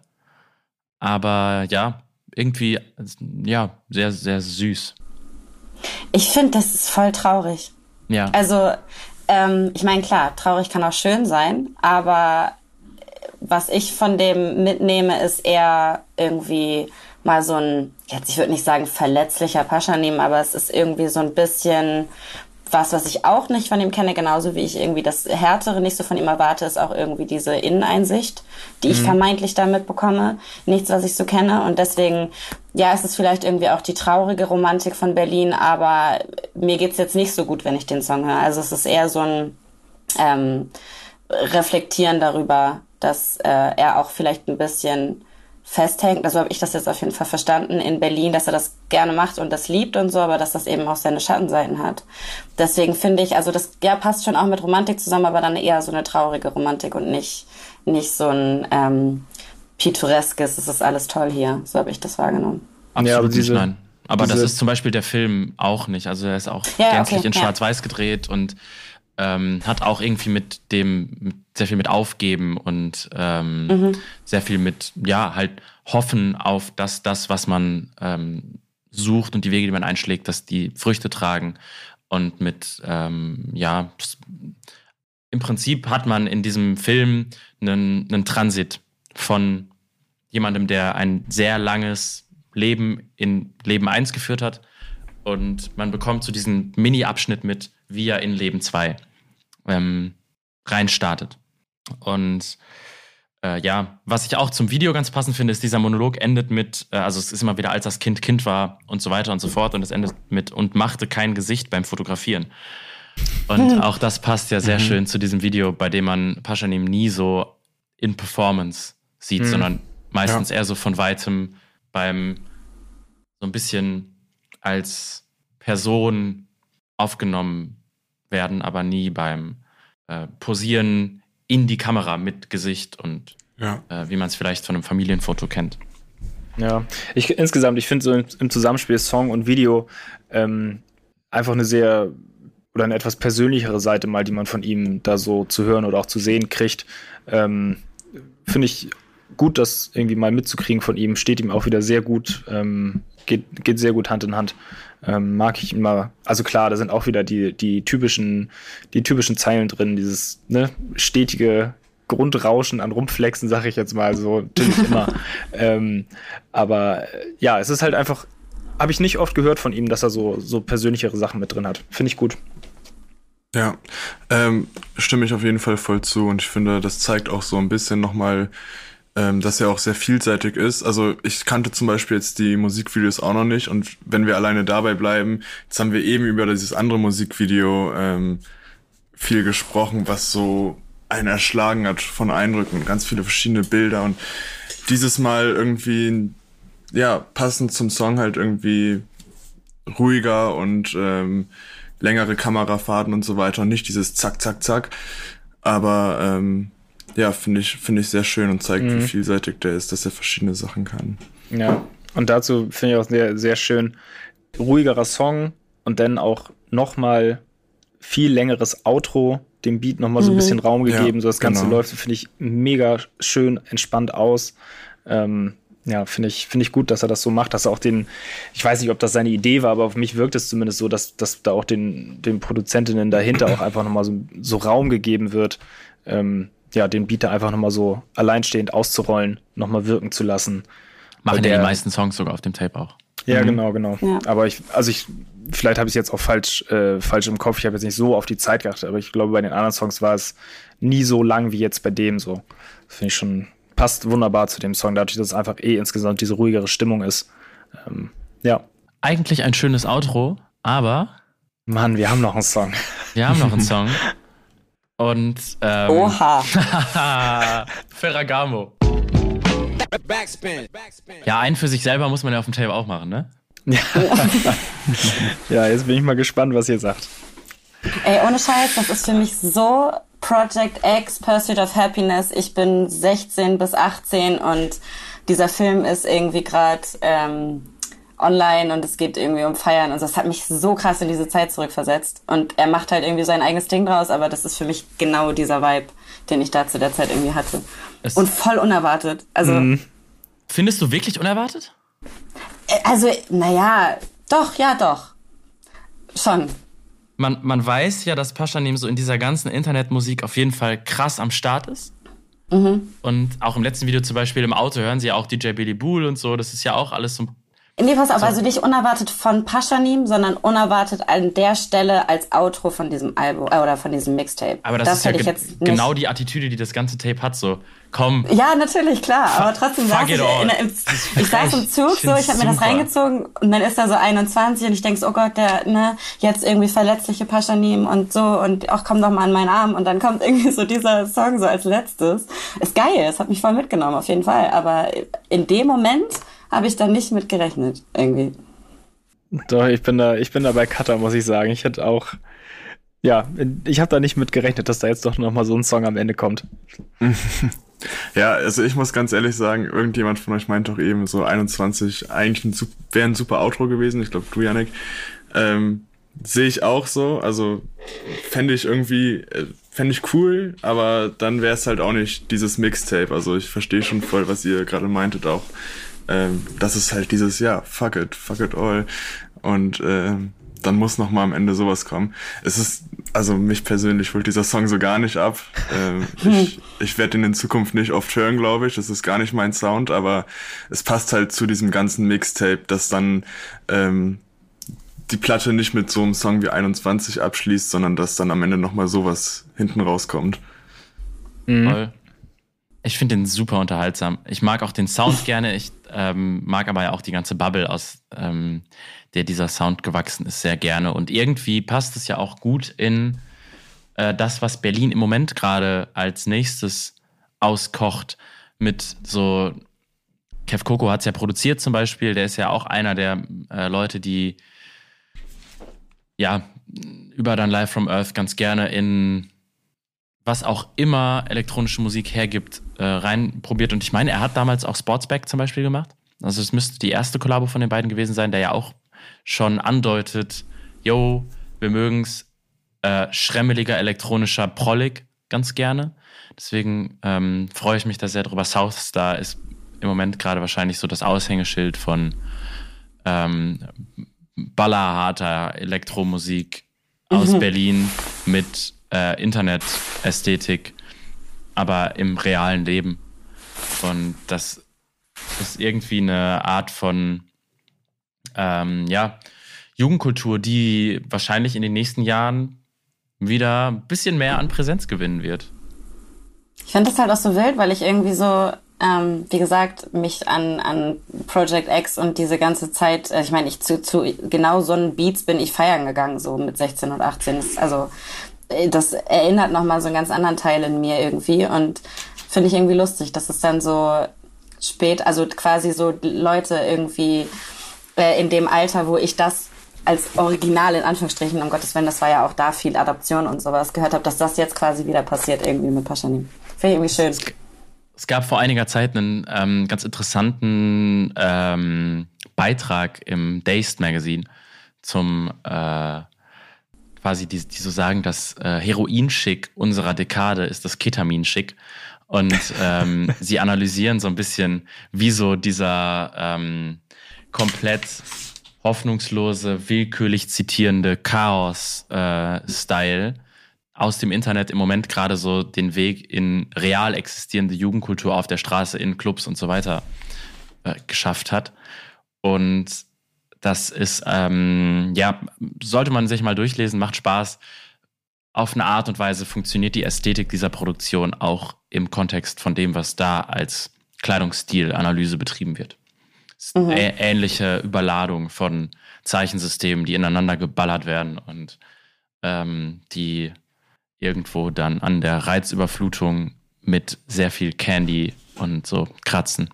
Speaker 1: Aber ja, irgendwie, ja, sehr, sehr süß.
Speaker 3: Ich finde, das ist voll traurig.
Speaker 1: Ja.
Speaker 3: Also, ähm, ich meine, klar, traurig kann auch schön sein, aber was ich von dem mitnehme, ist eher irgendwie mal so ein, jetzt ich würde nicht sagen verletzlicher Pascha nehmen, aber es ist irgendwie so ein bisschen was, was ich auch nicht von ihm kenne, genauso wie ich irgendwie das Härtere nicht so von ihm erwarte, ist auch irgendwie diese Inneneinsicht, die ich vermeintlich damit bekomme. Nichts, was ich so kenne. Und deswegen, ja, es ist vielleicht irgendwie auch die traurige Romantik von Berlin, aber mir geht's jetzt nicht so gut, wenn ich den Song höre. Also es ist eher so ein ähm, Reflektieren darüber, dass äh, er auch vielleicht ein bisschen festhängt. Also habe ich das jetzt auf jeden Fall verstanden in Berlin, dass er das gerne macht und das liebt und so, aber dass das eben auch seine Schattenseiten hat. Deswegen finde ich, also das ja passt schon auch mit Romantik zusammen, aber dann eher so eine traurige Romantik und nicht nicht so ein ähm, pittoreskes. Es ist alles toll hier. So habe ich das wahrgenommen.
Speaker 1: Absolut
Speaker 2: Ja, aber
Speaker 1: nicht,
Speaker 2: diese-
Speaker 1: nein. Aber das ist zum Beispiel der Film auch nicht. Also er ist auch
Speaker 3: Ja,
Speaker 1: gänzlich
Speaker 3: okay,
Speaker 1: in
Speaker 3: ja.
Speaker 1: Schwarz-Weiß gedreht und ähm, hat auch irgendwie mit dem, mit, sehr viel mit Aufgeben und ähm,
Speaker 3: Mhm.
Speaker 1: sehr viel mit, ja, halt hoffen auf das, das, was man ähm, sucht und die Wege, die man einschlägt, dass die Früchte tragen. Und mit, ähm, ja, im Prinzip hat man in diesem Film einen, einen Transit von jemandem, der ein sehr langes Leben in Leben 1 geführt hat. Und man bekommt so diesen Mini-Abschnitt mit, wie er in Leben 2 ähm, reinstartet. Und äh, ja, was ich auch zum Video ganz passend finde, ist, dieser Monolog endet mit, äh, also es ist immer wieder, als das Kind Kind war und so weiter und so fort. Und es endet mit und machte kein Gesicht beim Fotografieren. Und auch das passt ja sehr schön zu diesem Video, bei dem man Paschanim nie so in Performance sieht,
Speaker 2: Mhm.
Speaker 1: sondern meistens eher so von weitem beim so ein bisschen als Person aufgenommen werden, aber nie beim äh, Posieren in die Kamera mit Gesicht und
Speaker 4: Ja.
Speaker 1: äh, wie man es vielleicht von einem Familienfoto kennt.
Speaker 2: Ja, ich insgesamt, ich finde so im, im Zusammenspiel Song und Video ähm, einfach eine sehr oder eine etwas persönlichere Seite mal, die man von ihm da so zu hören oder auch zu sehen kriegt. Ähm, finde ich gut, das irgendwie mal mitzukriegen von ihm. Steht ihm auch wieder sehr gut, ähm, geht, geht sehr gut Hand in Hand. Ähm, mag ich immer. Also klar, da sind auch wieder die, die typischen, die typischen Zeilen drin, dieses ne, stetige Grundrauschen an Rumpflexen, sag ich jetzt mal so, natürlich [laughs] immer. ähm, aber äh, ja, es ist halt einfach, habe ich nicht oft gehört von ihm, dass er so, so persönlichere Sachen mit drin hat. Finde ich gut.
Speaker 4: Ja, ähm, stimme ich auf jeden Fall voll zu und ich finde, das zeigt auch so ein bisschen nochmal, ähm, dass er auch sehr vielseitig ist. Also ich kannte zum Beispiel jetzt die Musikvideos auch noch nicht und wenn wir alleine dabei bleiben, jetzt haben wir eben über dieses andere Musikvideo ähm, viel gesprochen, was so einen erschlagen hat von Eindrücken, ganz viele verschiedene Bilder und dieses Mal irgendwie, ja, passend zum Song halt irgendwie ruhiger und ähm, längere Kamerafahrten und so weiter und nicht dieses Zack, Zack, Zack. Aber ähm, ja, finde ich, finde ich sehr schön und zeigt,
Speaker 2: Mhm.
Speaker 4: wie vielseitig der ist, dass er verschiedene Sachen kann.
Speaker 2: Ja, und dazu finde ich auch sehr, sehr schön, ruhigerer Song und dann auch noch mal viel längeres Outro, dem Beat noch mal so ein bisschen Raum
Speaker 4: Ja,
Speaker 2: gegeben, so das Ganze
Speaker 4: genau.
Speaker 2: läuft, finde ich mega schön entspannt aus. Ähm, ja, finde ich, finde ich gut, dass er das so macht, dass er auch den, ich weiß nicht, ob das seine Idee war, aber auf mich wirkt es zumindest so, dass, dass da auch den, den Produzentinnen dahinter auch einfach noch mal so, so Raum gegeben wird, ähm, ja, den Beat da einfach noch mal so alleinstehend auszurollen, noch mal wirken zu lassen.
Speaker 1: Machen
Speaker 2: Weil
Speaker 1: ja
Speaker 2: der-
Speaker 1: die meisten Songs sogar auf dem Tape auch.
Speaker 2: Ja, genau, genau.
Speaker 3: Ja.
Speaker 2: Aber ich, also ich, vielleicht habe ich es jetzt auch falsch, äh, falsch im Kopf. Ich habe jetzt nicht so auf die Zeit geachtet, aber ich glaube, bei den anderen Songs war es nie so lang wie jetzt bei dem so. Das finde ich schon, passt wunderbar zu dem Song, dadurch, dass es einfach eh insgesamt diese ruhigere Stimmung ist. Ähm, ja.
Speaker 1: Eigentlich ein schönes Outro, aber
Speaker 2: Mann, wir haben noch einen Song.
Speaker 1: wir haben noch einen Song. [laughs] Und ähm,
Speaker 3: Oha. [laughs]
Speaker 1: Ferragamo. Ja, einen für sich selber muss man ja auf dem Tape auch machen, ne? [laughs]
Speaker 2: Ja, jetzt bin ich mal gespannt, was ihr sagt.
Speaker 3: Ey, ohne Scheiß, das ist für mich so Project X, Pursuit of Happiness. Ich bin 16 bis 18 und dieser Film ist irgendwie gerade ähm, online und es geht irgendwie um Feiern und das hat mich so krass in diese Zeit zurückversetzt. Und er macht halt irgendwie sein eigenes Ding draus, aber das ist für mich genau dieser Vibe, den ich da zu der Zeit irgendwie hatte.
Speaker 1: Es-
Speaker 3: Und voll unerwartet. Also,
Speaker 1: Findest du wirklich unerwartet?
Speaker 3: äh, also, naja, doch, ja, doch. Schon.
Speaker 1: Man, man weiß ja, dass Paschanim so in dieser ganzen Internetmusik auf jeden Fall krass am Start ist. Und auch im letzten Video zum Beispiel im Auto hören sie ja auch DJ Billy Bool und so. Das ist ja auch alles so.
Speaker 3: Nee, pass auf, also nicht unerwartet von Paschanim, sondern unerwartet an der Stelle als Outro von diesem Album äh, oder von diesem Mixtape.
Speaker 1: Aber das, ist ja ge
Speaker 3: jetzt nicht.
Speaker 1: genau die Attitüde, die das ganze Tape hat. So, komm,
Speaker 3: Ja, natürlich, klar. Aber trotzdem saß ich, in, im, ich saß im. Zug,
Speaker 1: Ich
Speaker 3: so, ich habe mir das reingezogen und dann ist er so 21 und ich denk so, oh Gott, der, ne, jetzt irgendwie verletzliche Paschanim und so und ach, komm doch mal an meinen Arm und dann kommt [laughs] irgendwie so dieser Song so als letztes. Ist geil, es hat mich voll mitgenommen, auf jeden Fall. Aber in dem Moment habe ich da nicht mit gerechnet, irgendwie.
Speaker 2: Doch, ich bin da, ich bin da bei Cutter, muss ich sagen. Ich hätte auch, ja, ich habe da nicht mit gerechnet, dass da jetzt doch noch mal so ein Song am Ende kommt. [laughs]
Speaker 4: Ja, also ich muss ganz ehrlich sagen, irgendjemand von euch meint doch eben so 21 eigentlich ein, wäre ein super Outro gewesen. Ich glaube, du, Janik. Ähm, Sehe ich auch so. Also fände ich irgendwie, äh, fände ich cool, aber dann wäre es halt auch nicht dieses Mixtape. Also ich verstehe schon voll, was ihr gerade meintet auch. Ähm, das ist halt dieses, ja, fuck it, fuck it all. Und ähm, dann muss noch mal am Ende sowas kommen. Es ist, also mich persönlich holt dieser Song so gar nicht ab. Ähm, [laughs] ich ich werde ihn in Zukunft nicht oft hören, glaube ich. Das ist gar nicht mein Sound, aber es passt halt zu diesem ganzen Mixtape, dass dann ähm, die Platte nicht mit so einem Song wie 21 abschließt, sondern dass dann am Ende noch mal sowas hinten rauskommt.
Speaker 1: Voll. Ich finde den super unterhaltsam. Ich mag auch den Sound gerne. Ich ähm, mag aber ja auch die ganze Bubble, aus ähm, der dieser Sound gewachsen ist, sehr gerne. Und irgendwie passt es ja auch gut in äh, das, was Berlin im Moment gerade als nächstes auskocht, mit so Kev Coco hat es ja produziert zum Beispiel. Der ist ja auch einer der äh, Leute, die ja über dann Live from Earth ganz gerne in was auch immer elektronische Musik hergibt, äh, reinprobiert. Und ich meine, er hat damals auch Sportsback zum Beispiel gemacht. Also es müsste die erste Kollabo von den beiden gewesen sein, der ja auch schon andeutet, yo, wir mögen's äh, schremmeliger elektronischer Prollig ganz gerne. Deswegen ähm, freue ich mich da sehr drüber. Southstar ist im Moment gerade wahrscheinlich so das Aushängeschild von ähm, ballerharter Elektromusik aus mhm. Berlin mit äh, Internet-Ästhetik, aber im realen Leben. Und das ist irgendwie eine Art von ähm, ja, Jugendkultur, die wahrscheinlich in den nächsten Jahren wieder ein bisschen mehr an Präsenz gewinnen wird.
Speaker 3: Ich finde das halt auch so wild, weil ich irgendwie so, ähm, wie gesagt, mich an, an Project X und diese ganze Zeit, äh, ich meine, ich zu, zu genau so einen Beats bin ich feiern gegangen, so mit 16 und 18. Das, also das erinnert nochmal so einen ganz anderen Teil in mir irgendwie und finde ich irgendwie lustig, dass es dann so spät, also quasi so Leute irgendwie äh, in dem Alter, wo ich das als Original in Anführungsstrichen, um Gottes Willen, das war ja auch da viel Adaption und sowas, gehört habe, dass das jetzt quasi wieder passiert irgendwie mit Paschanim. Finde ich irgendwie schön.
Speaker 1: Es, es, gab vor einiger Zeit einen ähm, ganz interessanten ähm, Beitrag im Dazed Magazine zum äh, quasi, die, die so sagen, das äh, Heroinschick unserer Dekade ist das Ketaminschick. Und [laughs] ähm, sie analysieren so ein bisschen, wieso dieser ähm, komplett hoffnungslose, willkürlich zitierende Chaos-Style äh, aus dem Internet im Moment gerade so den Weg in real existierende Jugendkultur auf der Straße, in Clubs und so weiter äh, geschafft hat. Und das ist, ähm, ja, sollte man sich mal durchlesen, macht Spaß. Auf eine Art und Weise funktioniert die Ästhetik dieser Produktion auch im Kontext von dem, was da als Kleidungsstilanalyse betrieben wird. Mhm. Ähnliche Überladung von Zeichensystemen, die ineinander geballert werden und ähm, die irgendwo dann an der Reizüberflutung mit sehr viel Candy und so kratzen.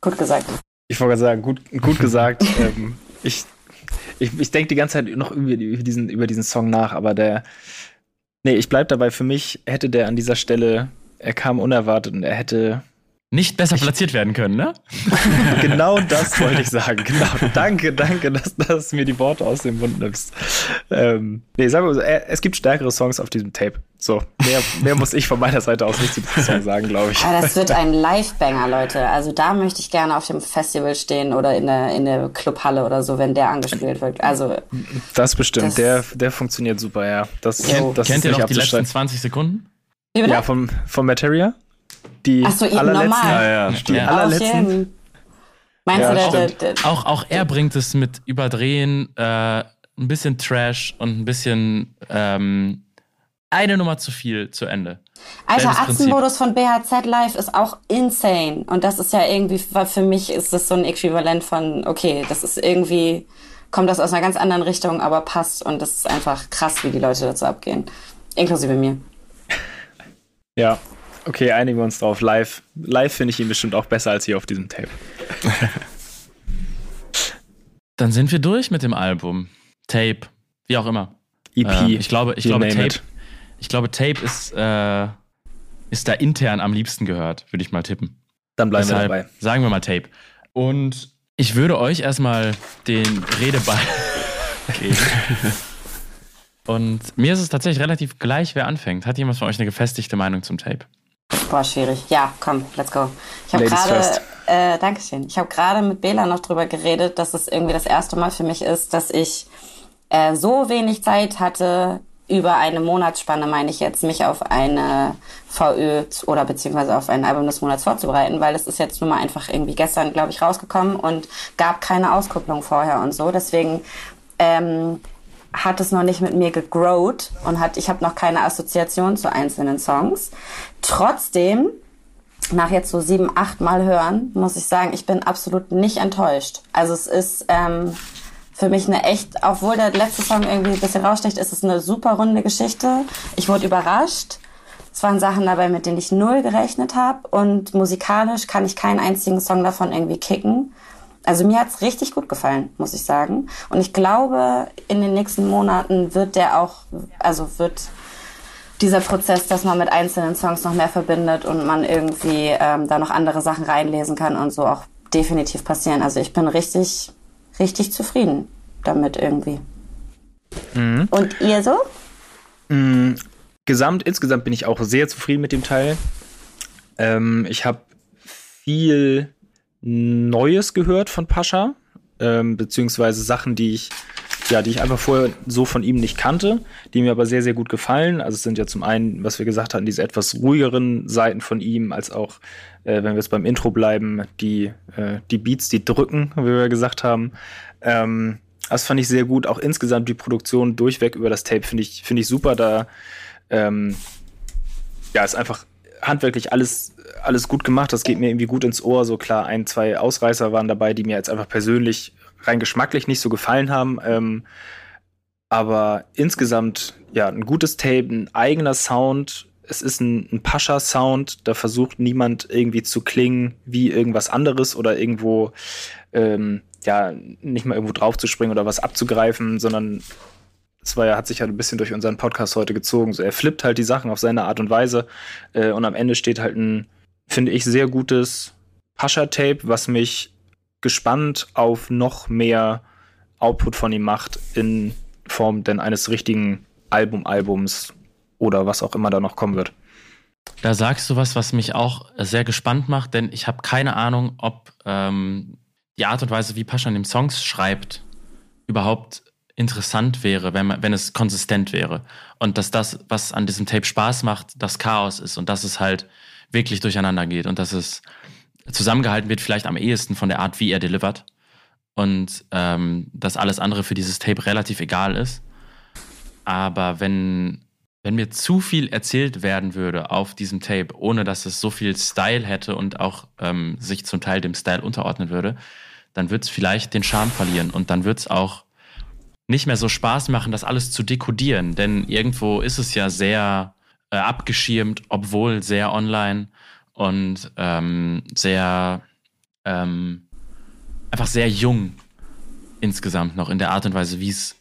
Speaker 3: Gut gesagt.
Speaker 2: Ich wollte sagen, gut, gut gesagt. [laughs] ähm, ich ich, ich denke die ganze Zeit noch über, über, diesen, über diesen Song nach, aber der. Nee, ich bleib dabei. Für mich hätte der an dieser Stelle, er kam unerwartet und er hätte
Speaker 1: nicht besser ich, platziert werden können, ne? [laughs]
Speaker 2: genau das wollte ich sagen. Genau. Danke, danke, dass, dass du mir die Worte aus dem Mund nimmst. Ähm, nee, sagen wir so, äh, es gibt stärkere Songs auf diesem Tape. So, mehr, mehr muss ich von meiner Seite aus nicht zu diesem Song sagen, glaube ich.
Speaker 3: Aber das wird ein Live-Banger, Leute. Also da möchte ich gerne auf dem Festival stehen oder in der, in der Clubhalle oder so, wenn der angespielt wird. Also.
Speaker 2: Das bestimmt. Das der, der funktioniert super, ja. Das,
Speaker 1: kennt, das kennt ihr noch die letzten 20 Sekunden?
Speaker 2: Ja, vom, vom Materia? Die
Speaker 3: Ach so, allerletzten. Normal.
Speaker 4: Ja, ja,
Speaker 2: Die ja. allerletzten.
Speaker 3: Meinst ja, du, der, der,
Speaker 1: der, auch, auch er bringt es mit Überdrehen, äh, ein bisschen Trash und ein bisschen ähm, eine Nummer zu viel zu Ende.
Speaker 3: Alter, Atzenmodus von BHZ Live ist auch insane. Und das ist ja irgendwie, für mich ist das so ein Äquivalent von, okay, das ist irgendwie, kommt das aus einer ganz anderen Richtung, aber passt. Und das ist einfach krass, wie die Leute dazu abgehen. Inklusive mir.
Speaker 2: Ja, Okay, einigen wir uns drauf. Live, live finde ich ihn bestimmt auch besser als hier auf diesem Tape. [laughs]
Speaker 1: Dann sind wir durch mit dem Album. Tape, wie auch immer.
Speaker 2: EP.
Speaker 1: Äh, ich glaube, ich glaube Tape. Ich glaube, Tape ist, äh, ist da intern am liebsten gehört, würde ich mal tippen.
Speaker 2: Dann bleiben Deshalb wir dabei.
Speaker 1: Sagen wir mal Tape. Und ich würde euch erstmal den Redeball [laughs] geben. [laughs] Und mir ist es tatsächlich relativ gleich, wer anfängt. Hat jemand von euch eine gefestigte Meinung zum Tape?
Speaker 3: Boah, schwierig. Ja, komm, let's go. Ich habe gerade, äh, Dankeschön. Ich habe gerade mit Bela noch drüber geredet, dass es irgendwie das erste Mal für mich ist, dass ich äh, so wenig Zeit hatte, über eine Monatsspanne, meine ich jetzt, mich auf eine VÖ oder beziehungsweise auf ein Album des Monats vorzubereiten, weil es ist jetzt nun mal einfach irgendwie gestern, glaube ich, rausgekommen und gab keine Auskupplung vorher und so. Deswegen ähm, hat es noch nicht mit mir gegrowt und hat, ich habe noch keine Assoziation zu einzelnen Songs. Trotzdem, nach jetzt so sieben, acht Mal hören, muss ich sagen, ich bin absolut nicht enttäuscht. Also es ist ähm, für mich eine echt, obwohl der letzte Song irgendwie ein bisschen raussticht, ist es eine super runde Geschichte. Ich wurde überrascht. Es waren Sachen dabei, mit denen ich null gerechnet habe und musikalisch kann ich keinen einzigen Song davon irgendwie kicken. Also mir hat's richtig gut gefallen, muss ich sagen. Und ich glaube, in den nächsten Monaten wird der auch, also wird dieser Prozess, dass man mit einzelnen Songs noch mehr verbindet und man irgendwie ähm, da noch andere Sachen reinlesen kann und so auch definitiv passieren. Also ich bin richtig, richtig zufrieden damit irgendwie. Mhm. Und ihr so?
Speaker 2: Mhm. Gesamt, insgesamt bin ich auch sehr zufrieden mit dem Teil. Ähm, ich habe viel Neues gehört von Pascha, ähm, beziehungsweise Sachen, die ich ja, die ich einfach vorher so von ihm nicht kannte, die mir aber sehr, sehr gut gefallen. Also es sind ja zum einen, was wir gesagt hatten, diese etwas ruhigeren Seiten von ihm, als auch, äh, wenn wir jetzt beim Intro bleiben, die, äh, die Beats, die drücken, wie wir gesagt haben. Ähm, das fand ich sehr gut. Auch insgesamt die Produktion durchweg über das Tape finde ich, finde ich super. Da ähm, ja, ist einfach handwerklich alles, alles gut gemacht. Das geht mir irgendwie gut ins Ohr. So klar, ein, zwei Ausreißer waren dabei, die mir jetzt einfach persönlich rein geschmacklich nicht so gefallen haben. Ähm, aber insgesamt, ja, ein gutes Tape, ein eigener Sound. Es ist ein, ein Pascha-Sound. Da versucht niemand irgendwie zu klingen wie irgendwas anderes oder irgendwo, ähm, ja, nicht mal irgendwo draufzuspringen oder was abzugreifen, sondern es war hat sich ja ein bisschen durch unseren Podcast heute gezogen. So, er flippt halt die Sachen auf seine Art und Weise. Äh, und am Ende steht halt ein, finde ich, sehr gutes Pascha-Tape, was mich gespannt auf noch mehr Output von ihm macht in Form denn eines richtigen Album-Albums oder was auch immer da noch kommen wird.
Speaker 1: Da sagst du was, was mich auch sehr gespannt macht, denn ich habe keine Ahnung, ob ähm, die Art und Weise, wie Pascha an dem Songs schreibt, überhaupt interessant wäre, wenn, man, wenn es konsistent wäre. Und dass das, was an diesem Tape Spaß macht, das Chaos ist und dass es halt wirklich durcheinander geht und dass es zusammengehalten wird, vielleicht am ehesten von der Art, wie er delivert. Und ähm, dass alles andere für dieses Tape relativ egal ist. Aber wenn, wenn mir zu viel erzählt werden würde auf diesem Tape, ohne dass es so viel Style hätte und auch ähm, sich zum Teil dem Style unterordnen würde, dann wird es vielleicht den Charme verlieren und dann wird es auch nicht mehr so Spaß machen, das alles zu dekodieren. Denn irgendwo ist es ja sehr äh, abgeschirmt, obwohl sehr online und ähm, sehr ähm, einfach sehr jung insgesamt noch in der Art und Weise, wie es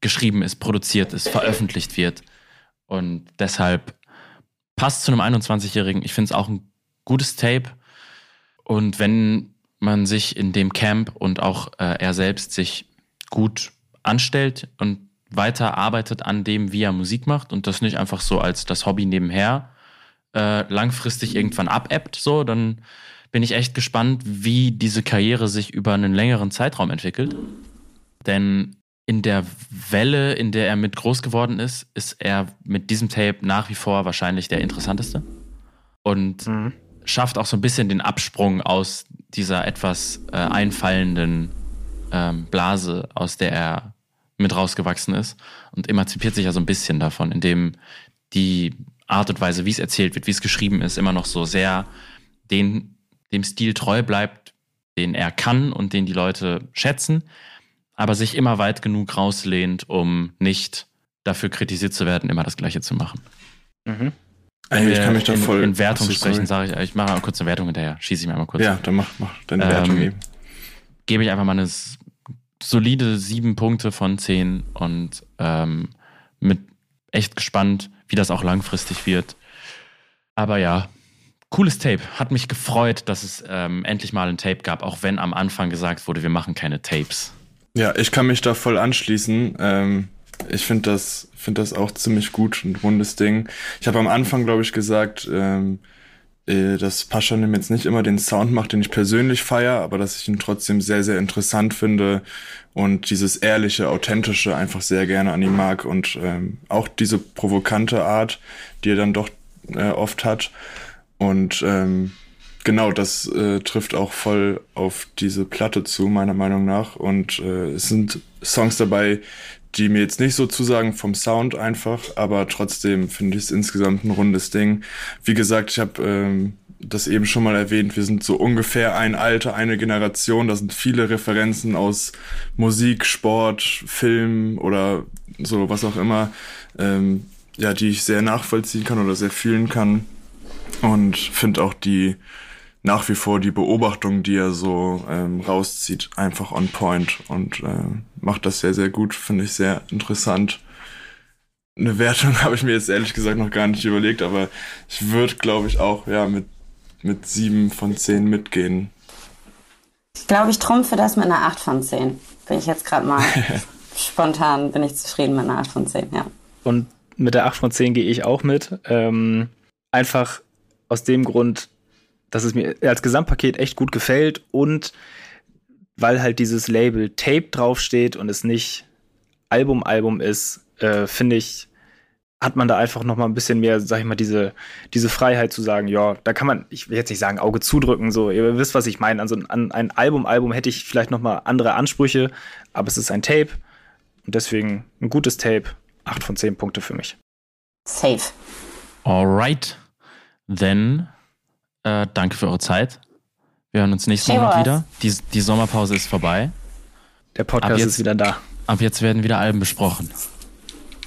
Speaker 1: geschrieben ist, produziert ist, veröffentlicht wird. Und deshalb passt zu einem 21-Jährigen. Ich finde es auch ein gutes Tape. Und wenn man sich in dem Camp und auch äh, er selbst sich gut anstellt und weiter arbeitet an dem, wie er Musik macht und das nicht einfach so als das Hobby nebenher äh, langfristig irgendwann abebbt, so, dann bin ich echt gespannt, wie diese Karriere sich über einen längeren Zeitraum entwickelt. Denn in der Welle, in der er mit groß geworden ist, ist er mit diesem Tape nach wie vor wahrscheinlich der interessanteste. Und mhm. schafft auch so ein bisschen den Absprung aus dieser etwas äh, einfallenden ähm, Blase, aus der er mit rausgewachsen ist und emanzipiert sich ja so ein bisschen davon, indem die Art und Weise, wie es erzählt wird, wie es geschrieben ist, immer noch so sehr den, dem Stil treu bleibt, den er kann und den die Leute schätzen, aber sich immer weit genug rauslehnt, um nicht dafür kritisiert zu werden, immer das Gleiche zu machen. Mhm. Wenn ich kann mich da in, voll in Wertung sprechen, sage ich, ich mache mal kurz eine Wertung hinterher, schieße ich mir mal kurz.
Speaker 4: Ja, dann mach, mach deine ähm, Wertung eben.
Speaker 1: Gebe ich einfach mal eine solide sieben Punkte von zehn und ähm, mit echt gespannt, wie das auch langfristig wird. Aber ja, cooles Tape. Hat mich gefreut, dass es ähm, endlich mal ein Tape gab, auch wenn am Anfang gesagt wurde, wir machen keine Tapes.
Speaker 4: Ja, ich kann mich da voll anschließen. Ähm, ich finde das, find das auch ziemlich gut, ein rundes Ding. Ich habe am Anfang, glaube ich, gesagt, ähm, äh, dass Paschanim jetzt nicht immer den Sound macht, den ich persönlich feiere, aber dass ich ihn trotzdem sehr, sehr interessant finde und dieses ehrliche, authentische einfach sehr gerne an ihm mag und ähm, auch diese provokante Art, die er dann doch äh, oft hat. Und ähm, genau, das äh, trifft auch voll auf diese Platte zu, meiner Meinung nach. Und äh, es sind Songs dabei, die mir jetzt nicht so zusagen vom Sound einfach, aber trotzdem finde ich es insgesamt ein rundes Ding. Wie gesagt, ich habe ähm, das eben schon mal erwähnt, wir sind so ungefähr ein Alter, eine Generation. Da sind viele Referenzen aus Musik, Sport, Film oder so, was auch immer. Ähm, ja, die ich sehr nachvollziehen kann oder sehr fühlen kann. Und finde auch die nach wie vor die Beobachtung, die er so ähm, rauszieht, einfach on point und äh, macht das sehr, sehr gut, finde ich sehr interessant. Eine Wertung [laughs] habe ich mir jetzt ehrlich gesagt noch gar nicht überlegt, aber ich würde, glaube ich, auch ja mit, mit sieben von zehn mitgehen.
Speaker 3: Ich glaube, ich trumpfe das mit einer 8 von 10. Bin ich jetzt gerade mal [laughs] spontan, bin ich zufrieden mit einer 8 von 10, ja.
Speaker 2: Und mit der 8 von 10 gehe ich auch mit. Ähm, einfach aus dem Grund, dass es mir als Gesamtpaket echt gut gefällt und weil halt dieses Label Tape draufsteht und es nicht Album Album ist, äh, finde ich, hat man da einfach noch mal ein bisschen mehr, sag ich mal, diese, diese Freiheit zu sagen, ja, da kann man, ich will jetzt nicht sagen Auge zudrücken, so, ihr wisst, was ich meine. Also an ein Album, Album hätte ich vielleicht noch mal andere Ansprüche, aber es ist ein Tape und deswegen ein gutes Tape, 8 von 10 Punkte für mich.
Speaker 3: Safe.
Speaker 1: Alright. Then, äh, danke für eure Zeit. Wir hören uns nächsten Monat wieder. Die, die Sommerpause ist vorbei.
Speaker 2: Der Podcast
Speaker 1: jetzt-
Speaker 2: ist wieder da.
Speaker 1: Ab jetzt werden wieder Alben besprochen.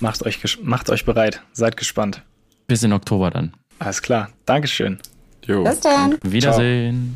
Speaker 2: Macht euch, macht euch bereit. Seid gespannt.
Speaker 1: Bis in Oktober dann.
Speaker 2: Alles klar. Dankeschön.
Speaker 4: Jo.
Speaker 3: Bis dann.
Speaker 1: Wiedersehen.